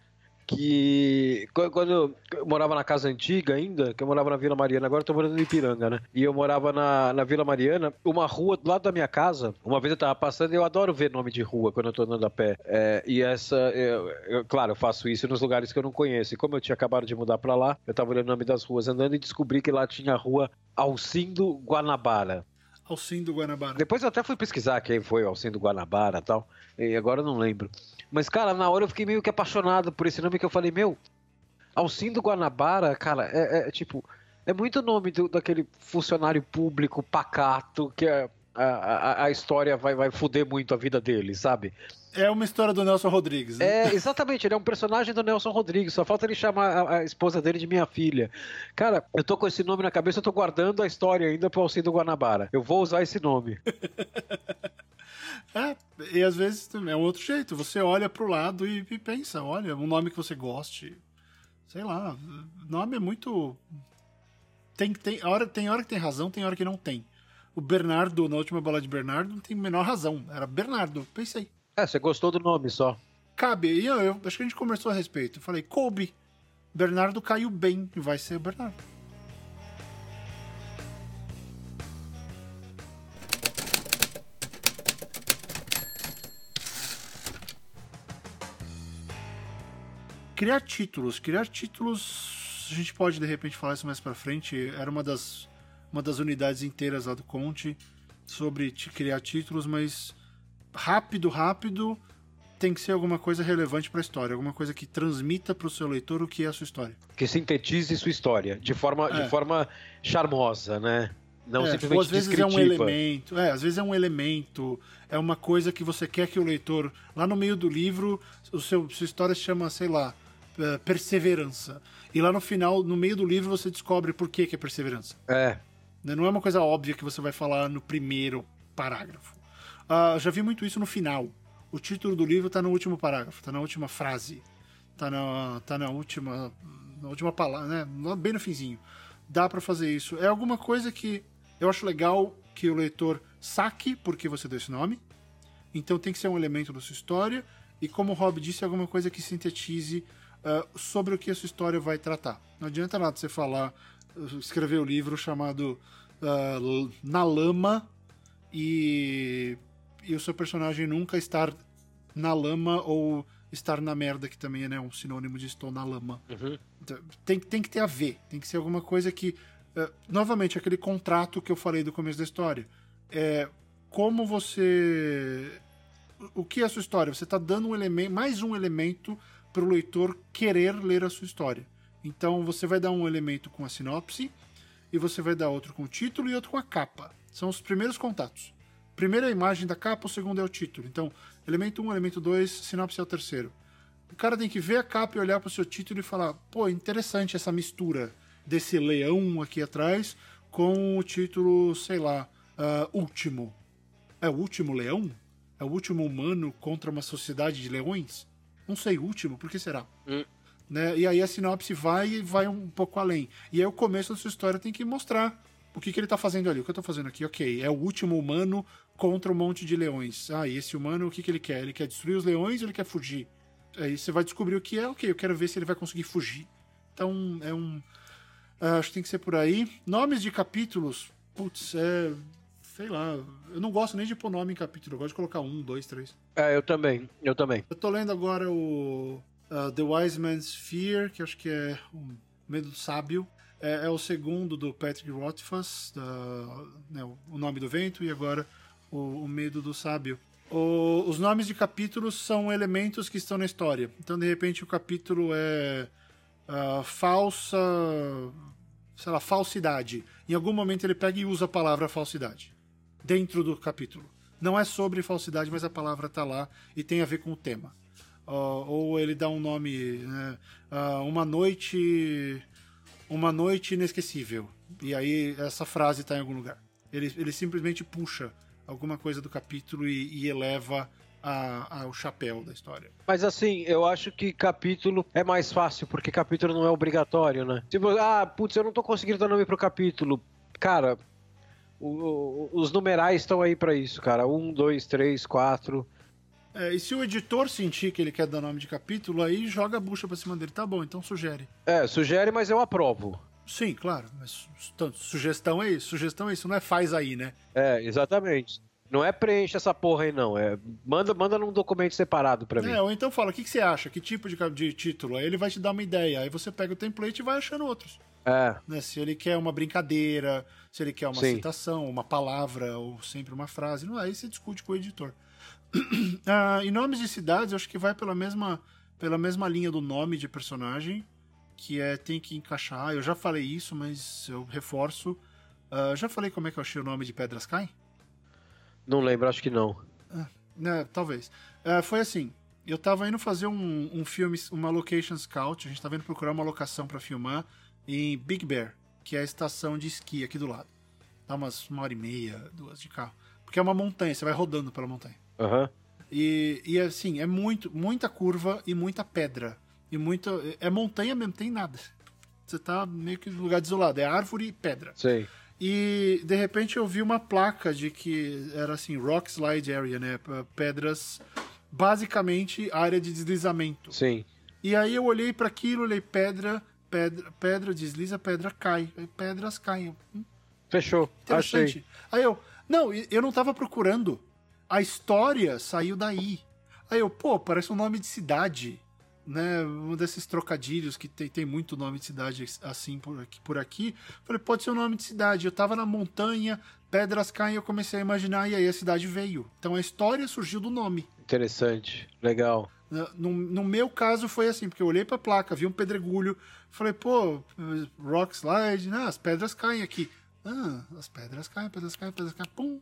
que quando eu morava na casa antiga ainda, que eu morava na Vila Mariana, agora eu tô morando em Ipiranga, né? E eu morava na, na Vila Mariana, uma rua do lado da minha casa, uma vez eu tava passando eu adoro ver nome de rua quando eu tô andando a pé. É, e essa, eu, eu, claro, eu faço isso nos lugares que eu não conheço. E como eu tinha acabado de mudar pra lá, eu tava olhando o nome das ruas andando e descobri que lá tinha a rua Alcindo Guanabara. Alcindo Guanabara. Depois eu até fui pesquisar quem foi Alcindo Guanabara e tal, e agora eu não lembro. Mas, cara, na hora eu fiquei meio que apaixonado por esse nome que eu falei, meu, Alcindo Guanabara, cara, é, é tipo, é muito nome do, daquele funcionário público pacato que a, a, a história vai, vai fuder muito a vida dele, sabe? É uma história do Nelson Rodrigues. Né? É, exatamente, ele é um personagem do Nelson Rodrigues. Só falta ele chamar a, a, esposa dele de minha filha. Cara, eu tô com esse nome na cabeça, eu tô guardando a história ainda pro Alcindo Guanabara. Eu vou usar esse nome. É, e às vezes é um outro jeito. Você olha pro lado e, e pensa, olha, um nome que você goste. Sei lá, nome é muito. Tem, tem, hora, tem hora que tem razão, tem hora que não tem. O Bernardo, na última bola de Bernardo, não tem a menor razão. Era Bernardo, pensei. É, você gostou do nome só. Cabe, e eu, eu acho que a gente conversou a respeito. Eu falei, coube. Bernardo caiu bem, vai ser o Bernardo. Criar títulos. Criar títulos, a gente pode de repente falar isso mais para frente. Era uma das, uma das unidades inteiras lá do Conte sobre criar títulos, mas rápido, rápido tem que ser alguma coisa relevante para a história, alguma coisa que transmita para o seu leitor o que é a sua história. Que sintetize sua história de forma, é. de forma charmosa, né? Não é, simplesmente ou às vezes descritiva. é um elemento, é, às vezes é um elemento, é uma coisa que você quer que o leitor, lá no meio do livro, o seu sua história se chama, sei lá, eh, perseverança. E lá no final, no meio do livro, você descobre por que, que é perseverança. É. Né? Não é uma coisa óbvia que você vai falar no primeiro parágrafo. Ah, já vi muito isso no final. O título do livro está no último parágrafo, está na última frase, está na, tá na última, na última palavra, né? Bem no finzinho. Dá para fazer isso. É alguma coisa que eu acho legal que o leitor saque porque você deu esse nome. Então tem que ser um elemento da sua história. E como o Rob disse, é alguma coisa que sintetize uh, sobre o que a sua história vai tratar. Não adianta nada você falar, escrever o um livro chamado uh, Na Lama e, e o seu personagem nunca estar na lama ou estar na merda, que também é né, um sinônimo de estou na lama. Uhum. Tem, tem que ter a ver, tem que ser alguma coisa que. Uh, novamente, aquele contrato que eu falei do começo da história. É, como você. O que é a sua história? Você está dando um elemento, mais um elemento para o leitor querer ler a sua história. Então você vai dar um elemento com a sinopse, e você vai dar outro com o título e outro com a capa. São os primeiros contatos. Primeiro é a imagem da capa, o segundo é o título. Então, elemento 1, um, elemento 2, sinopse é o terceiro. O cara tem que ver a capa e olhar para o seu título e falar: pô, interessante essa mistura desse leão aqui atrás com o título, sei lá, uh, Último. É o último leão? É o último humano contra uma sociedade de leões? Não sei, último, por que será? Hum. Né? E aí a sinopse vai e vai um pouco além. E aí o começo da sua história tem que mostrar o que, que ele está fazendo ali. O que eu estou fazendo aqui? Ok, é o último humano contra um monte de leões. Ah, e esse humano, o que, que ele quer? Ele quer destruir os leões ou ele quer fugir? Aí você vai descobrir o que é. Ok, eu quero ver se ele vai conseguir fugir. Então, é um... Uh, acho que tem que ser por aí. Nomes de capítulos, putz, é... Sei lá, eu não gosto nem de pôr nome em capítulo, eu gosto de colocar um, dois, três. É, eu também, eu também. Eu tô lendo agora o uh, The Wise Man's Fear, que acho que é o Medo do Sábio. É, é, o segundo do Patrick Rothfuss, né, o Nome do Vento, e agora o, o Medo do Sábio. O, os nomes de capítulos são elementos que estão na história. Então, de repente, o capítulo é uh, falsa. sei lá, falsidade. Em algum momento ele pega e usa a palavra falsidade dentro do capítulo. Não é sobre falsidade, mas a palavra está lá e tem a ver com o tema. Uh, ou ele dá um nome, né? uh, uma noite, uma noite inesquecível. E aí essa frase está em algum lugar. Ele, ele simplesmente puxa alguma coisa do capítulo e, e eleva a, a, o chapéu da história. Mas assim, eu acho que capítulo é mais fácil, porque capítulo não é obrigatório, né? Tipo, ah, putz, eu não tô conseguindo dar nome pro capítulo. Cara, o, o, os numerais estão aí para isso, cara. Um, dois, três, quatro. É, e se o editor sentir que ele quer dar nome de capítulo, aí joga a bucha pra cima dele. Tá bom, então sugere. É, sugere, mas eu aprovo. Sim, claro. Mas sugestão é isso. Sugestão é isso, não é faz aí, né? É, exatamente. Não é preenche essa porra aí, não. É, manda, manda num documento separado pra mim. É, ou então fala, o que, que você acha? Que tipo de, de título? Aí ele vai te dar uma ideia. Aí você pega o template e vai achando outros. É. Né? Se ele quer uma brincadeira, se ele quer uma Sim. citação, uma palavra ou sempre uma frase. Não, aí você discute com o editor. ah, em nomes de cidades, eu acho que vai pela mesma, pela mesma linha do nome de personagem, que é tem que encaixar. Eu já falei isso, mas eu reforço. Uh, já falei como é que eu achei o nome de Pedras Caem? Não lembro, acho que não. né, talvez. Uh, foi assim. Eu tava indo fazer um, um filme, uma location scout. A gente tava indo procurar uma locação para filmar em Big Bear, que é a estação de esqui aqui do lado. Dá umas uma hora e meia, duas de carro. Porque é uma montanha, você vai rodando pela montanha. Aham. E, e assim, é muito, muita curva e muita pedra. E muita. É montanha mesmo, tem nada. Você tá meio que no lugar desolado. É árvore e pedra. Sei. E de repente eu vi uma placa de que era assim, Rock Slide Area, né? Pedras. Basicamente área de deslizamento. Sim. E aí eu olhei para aquilo, olhei pedra, pedra, pedra desliza, pedra cai. Pedras caem. Hum, Fechou. Achei. interessante. Aí eu. Não, eu não tava procurando. A história saiu daí. Aí eu, pô, parece um nome de cidade. Né, um desses trocadilhos que tem, tem muito nome de cidade assim por aqui, por aqui. Falei, pode ser um nome de cidade. Eu tava na montanha, pedras caem, eu comecei a imaginar, e aí a cidade veio. Então a história surgiu do nome. Interessante. Legal. No, no meu caso foi assim, porque eu olhei pra placa, vi um pedregulho, falei, pô, rock slide, né, as pedras caem aqui. Ah, as pedras caem, pedras caem, pedras caem, pum.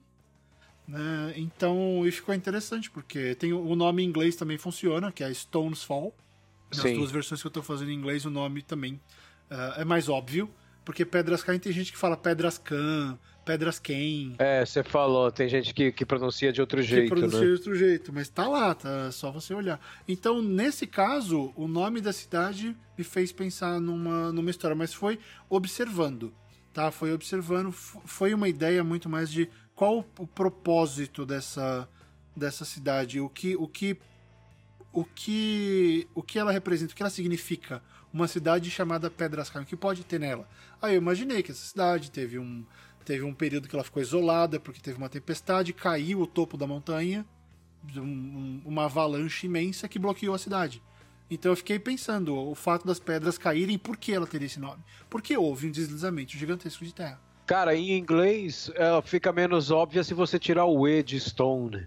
Né? Então, e ficou interessante, porque tem o nome em inglês também funciona, que é Stones Fall. Nas Sim. duas versões que eu tô fazendo em inglês, o nome também ah, é mais óbvio. Porque pedras caem, tem gente que fala pedras can, pedras quem. É, você falou, tem gente que, que pronuncia de outro que jeito, pronuncia né? de outro jeito, mas tá lá, tá é só você olhar. Então, nesse caso, o nome da cidade me fez pensar numa, numa história, mas foi observando, tá? Foi observando, foi uma ideia muito mais de qual o propósito dessa, dessa cidade, o que, o que o que o que ela representa, o que ela significa, uma cidade chamada Pedras Caem, o que pode ter nela. Aí eu imaginei que essa cidade teve um teve um período que ela ficou isolada porque teve uma tempestade, caiu o topo da montanha, um- um- uma avalanche imensa que bloqueou a cidade. Então eu fiquei pensando, o fato das pedras caírem, por que ela teria esse nome? Porque houve um deslizamento gigantesco de terra. Cara, em inglês ela fica menos óbvia se você tirar o E de Stone.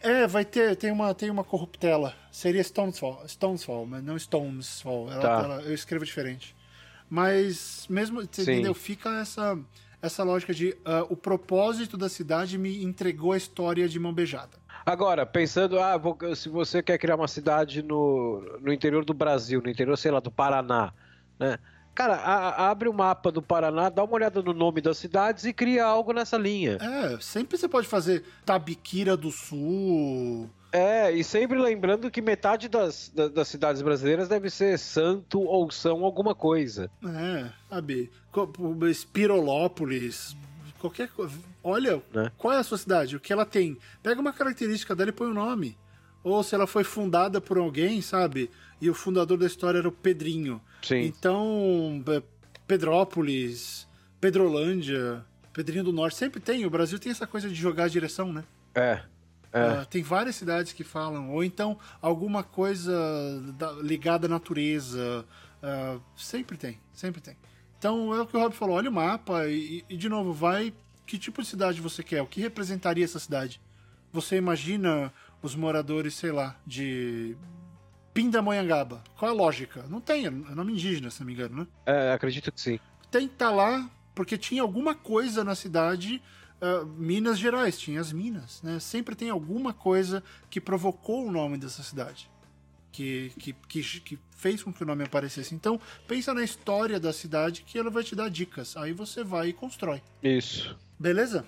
É, vai ter, tem uma, tem uma corruptela. Seria Stonesfall, Stonesfall, mas não Stonesfall. Ela, Tá. ela- eu escrevo diferente. Mas mesmo, Sim. entendeu? Fica essa, essa lógica de ah, o propósito da cidade me entregou a história de mão beijada. Agora, pensando, ah, vou- se você quer criar uma cidade no, no interior do Brasil, no interior, sei lá, do Paraná, né? Cara, a- abre o mapa do Paraná, dá uma olhada no nome das cidades e cria algo nessa linha. É, sempre você pode fazer Tabiquira do Sul. É, e sempre lembrando que metade das, da- das cidades brasileiras deve ser santo ou são alguma coisa. É, sabe? Espirolópolis. Qualquer coisa. Olha, Né? qual é a sua cidade? O que ela tem? Pega uma característica dela e põe o nome. Ou se ela foi fundada por alguém, sabe? E o fundador da história era o Pedrinho. Sim. Então, é, Pedrópolis, Pedrolândia, Pedrinho do Norte. Sempre tem. O Brasil tem essa coisa de jogar a direção, né? É. É. Ah, tem várias cidades que falam, ou então alguma coisa da- ligada à natureza. ah, sempre tem, sempre tem. Então é o que o Rob falou: olha o mapa e, e, de novo, vai. Que tipo de cidade você quer? O que representaria essa cidade? Você imagina os moradores, sei lá, de Pindamonhangaba. Qual é a lógica? Não tem, é nome indígena, se não me engano, né? É, acredito que sim. tem que estar lá porque tinha alguma coisa na cidade. Ah, Minas Gerais, tinha as minas, né? Sempre tem alguma coisa que provocou o nome dessa cidade. Que, que, que, que fez com que o nome aparecesse. Então, pensa na história da cidade que ela vai te dar dicas. Aí você vai e constrói. Isso. Beleza?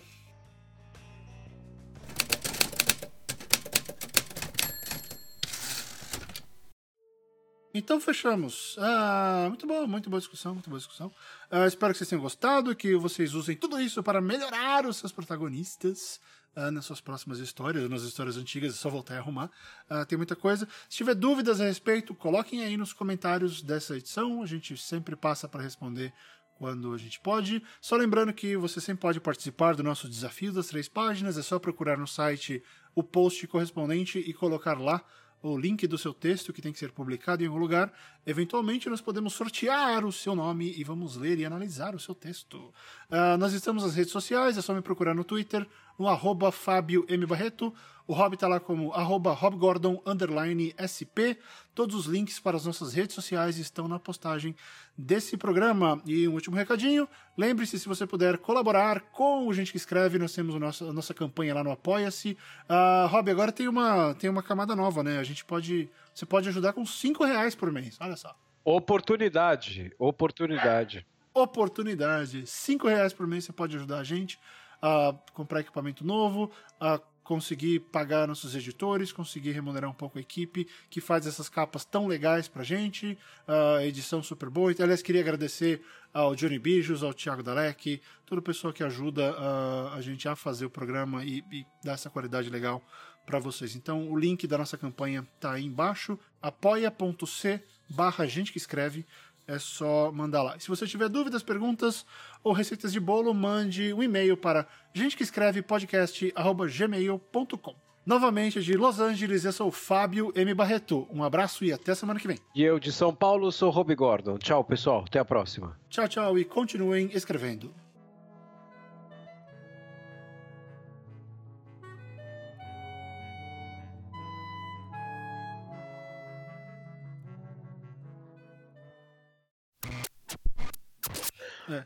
Então fechamos. Ah, muito bom, muito boa discussão, muito boa discussão. Ah, espero que vocês tenham gostado, que vocês usem tudo isso para melhorar os seus protagonistas ah, nas suas próximas histórias, nas histórias antigas, é só voltar e arrumar. Ah, tem muita coisa. Se tiver dúvidas a respeito, coloquem aí nos comentários dessa edição. A gente sempre passa para responder quando a gente pode. Só lembrando que você sempre pode participar do nosso desafio das três páginas, é só procurar no site o post correspondente e colocar lá o link do seu texto que tem que ser publicado em algum lugar. Eventualmente nós podemos sortear o seu nome e vamos ler e analisar o seu texto. Ah, nós estamos nas redes sociais, é só me procurar no Twitter, no arroba Fábio M. Barreto. O Rob tá lá como arroba robgordon underline SP. Todos os links para as nossas redes sociais estão na postagem desse programa. E um último recadinho, lembre-se, se você puder colaborar com o Gente que Escreve, nós temos o nosso- a nossa campanha lá no Apoia-se. Ah, Rob, agora tem uma, tem uma camada nova, né? A gente pode... Você pode ajudar com 5 reais por mês, olha só. Oportunidade. Oportunidade. oportunidade. Cinco reais por mês você pode ajudar a gente a comprar equipamento novo, a conseguir pagar nossos editores, conseguir remunerar um pouco a equipe que faz essas capas tão legais pra gente, a edição super boa. Aliás, queria agradecer ao Johnny Bijos, ao Thiago Dalek, toda a pessoa que ajuda a, a gente a fazer o programa e, e dar essa qualidade legal para vocês. Então, o link da nossa campanha tá aí embaixo, apoia.c barra gente que escreve é só mandar lá. E se você tiver dúvidas, perguntas ou receitas de bolo, mande um e-mail para gente que escreve podcast@gmail.com. Novamente de Los Angeles, eu sou o Fábio M Barreto. Um abraço e até semana que vem. E eu de São Paulo sou Rob Gordon. Tchau, pessoal. Até a próxima. Tchau, tchau e continuem escrevendo.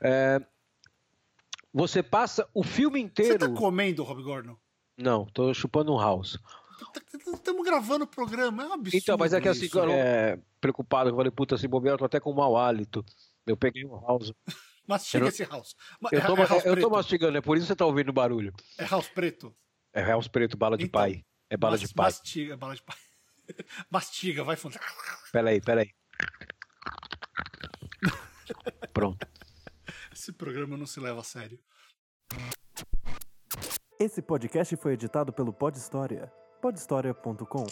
É, Você passa o filme Você inteiro. tá comendo, Rob Gordon? Não, tô chupando um house. Estamos gravando o programa, é um absurdo. Então, mas é que assim, isso, eu é, preocupado, eu falei, puta, se bobear, eu tô até com mau hálito. Eu peguei um house. Mastiga eu- esse house. Ma- Eu tô, é, é house eu tô mastigando, é por isso que você tá ouvindo barulho. É house preto. É house preto, bala de Então, pai. É bala Mas- de pai. Mastiga, bala de pai. Mastiga, vai fundo. Peraí, peraí. Pronto. Esse programa não se leva a sério. Esse podcast foi editado pelo Pod História. podhistoria.com.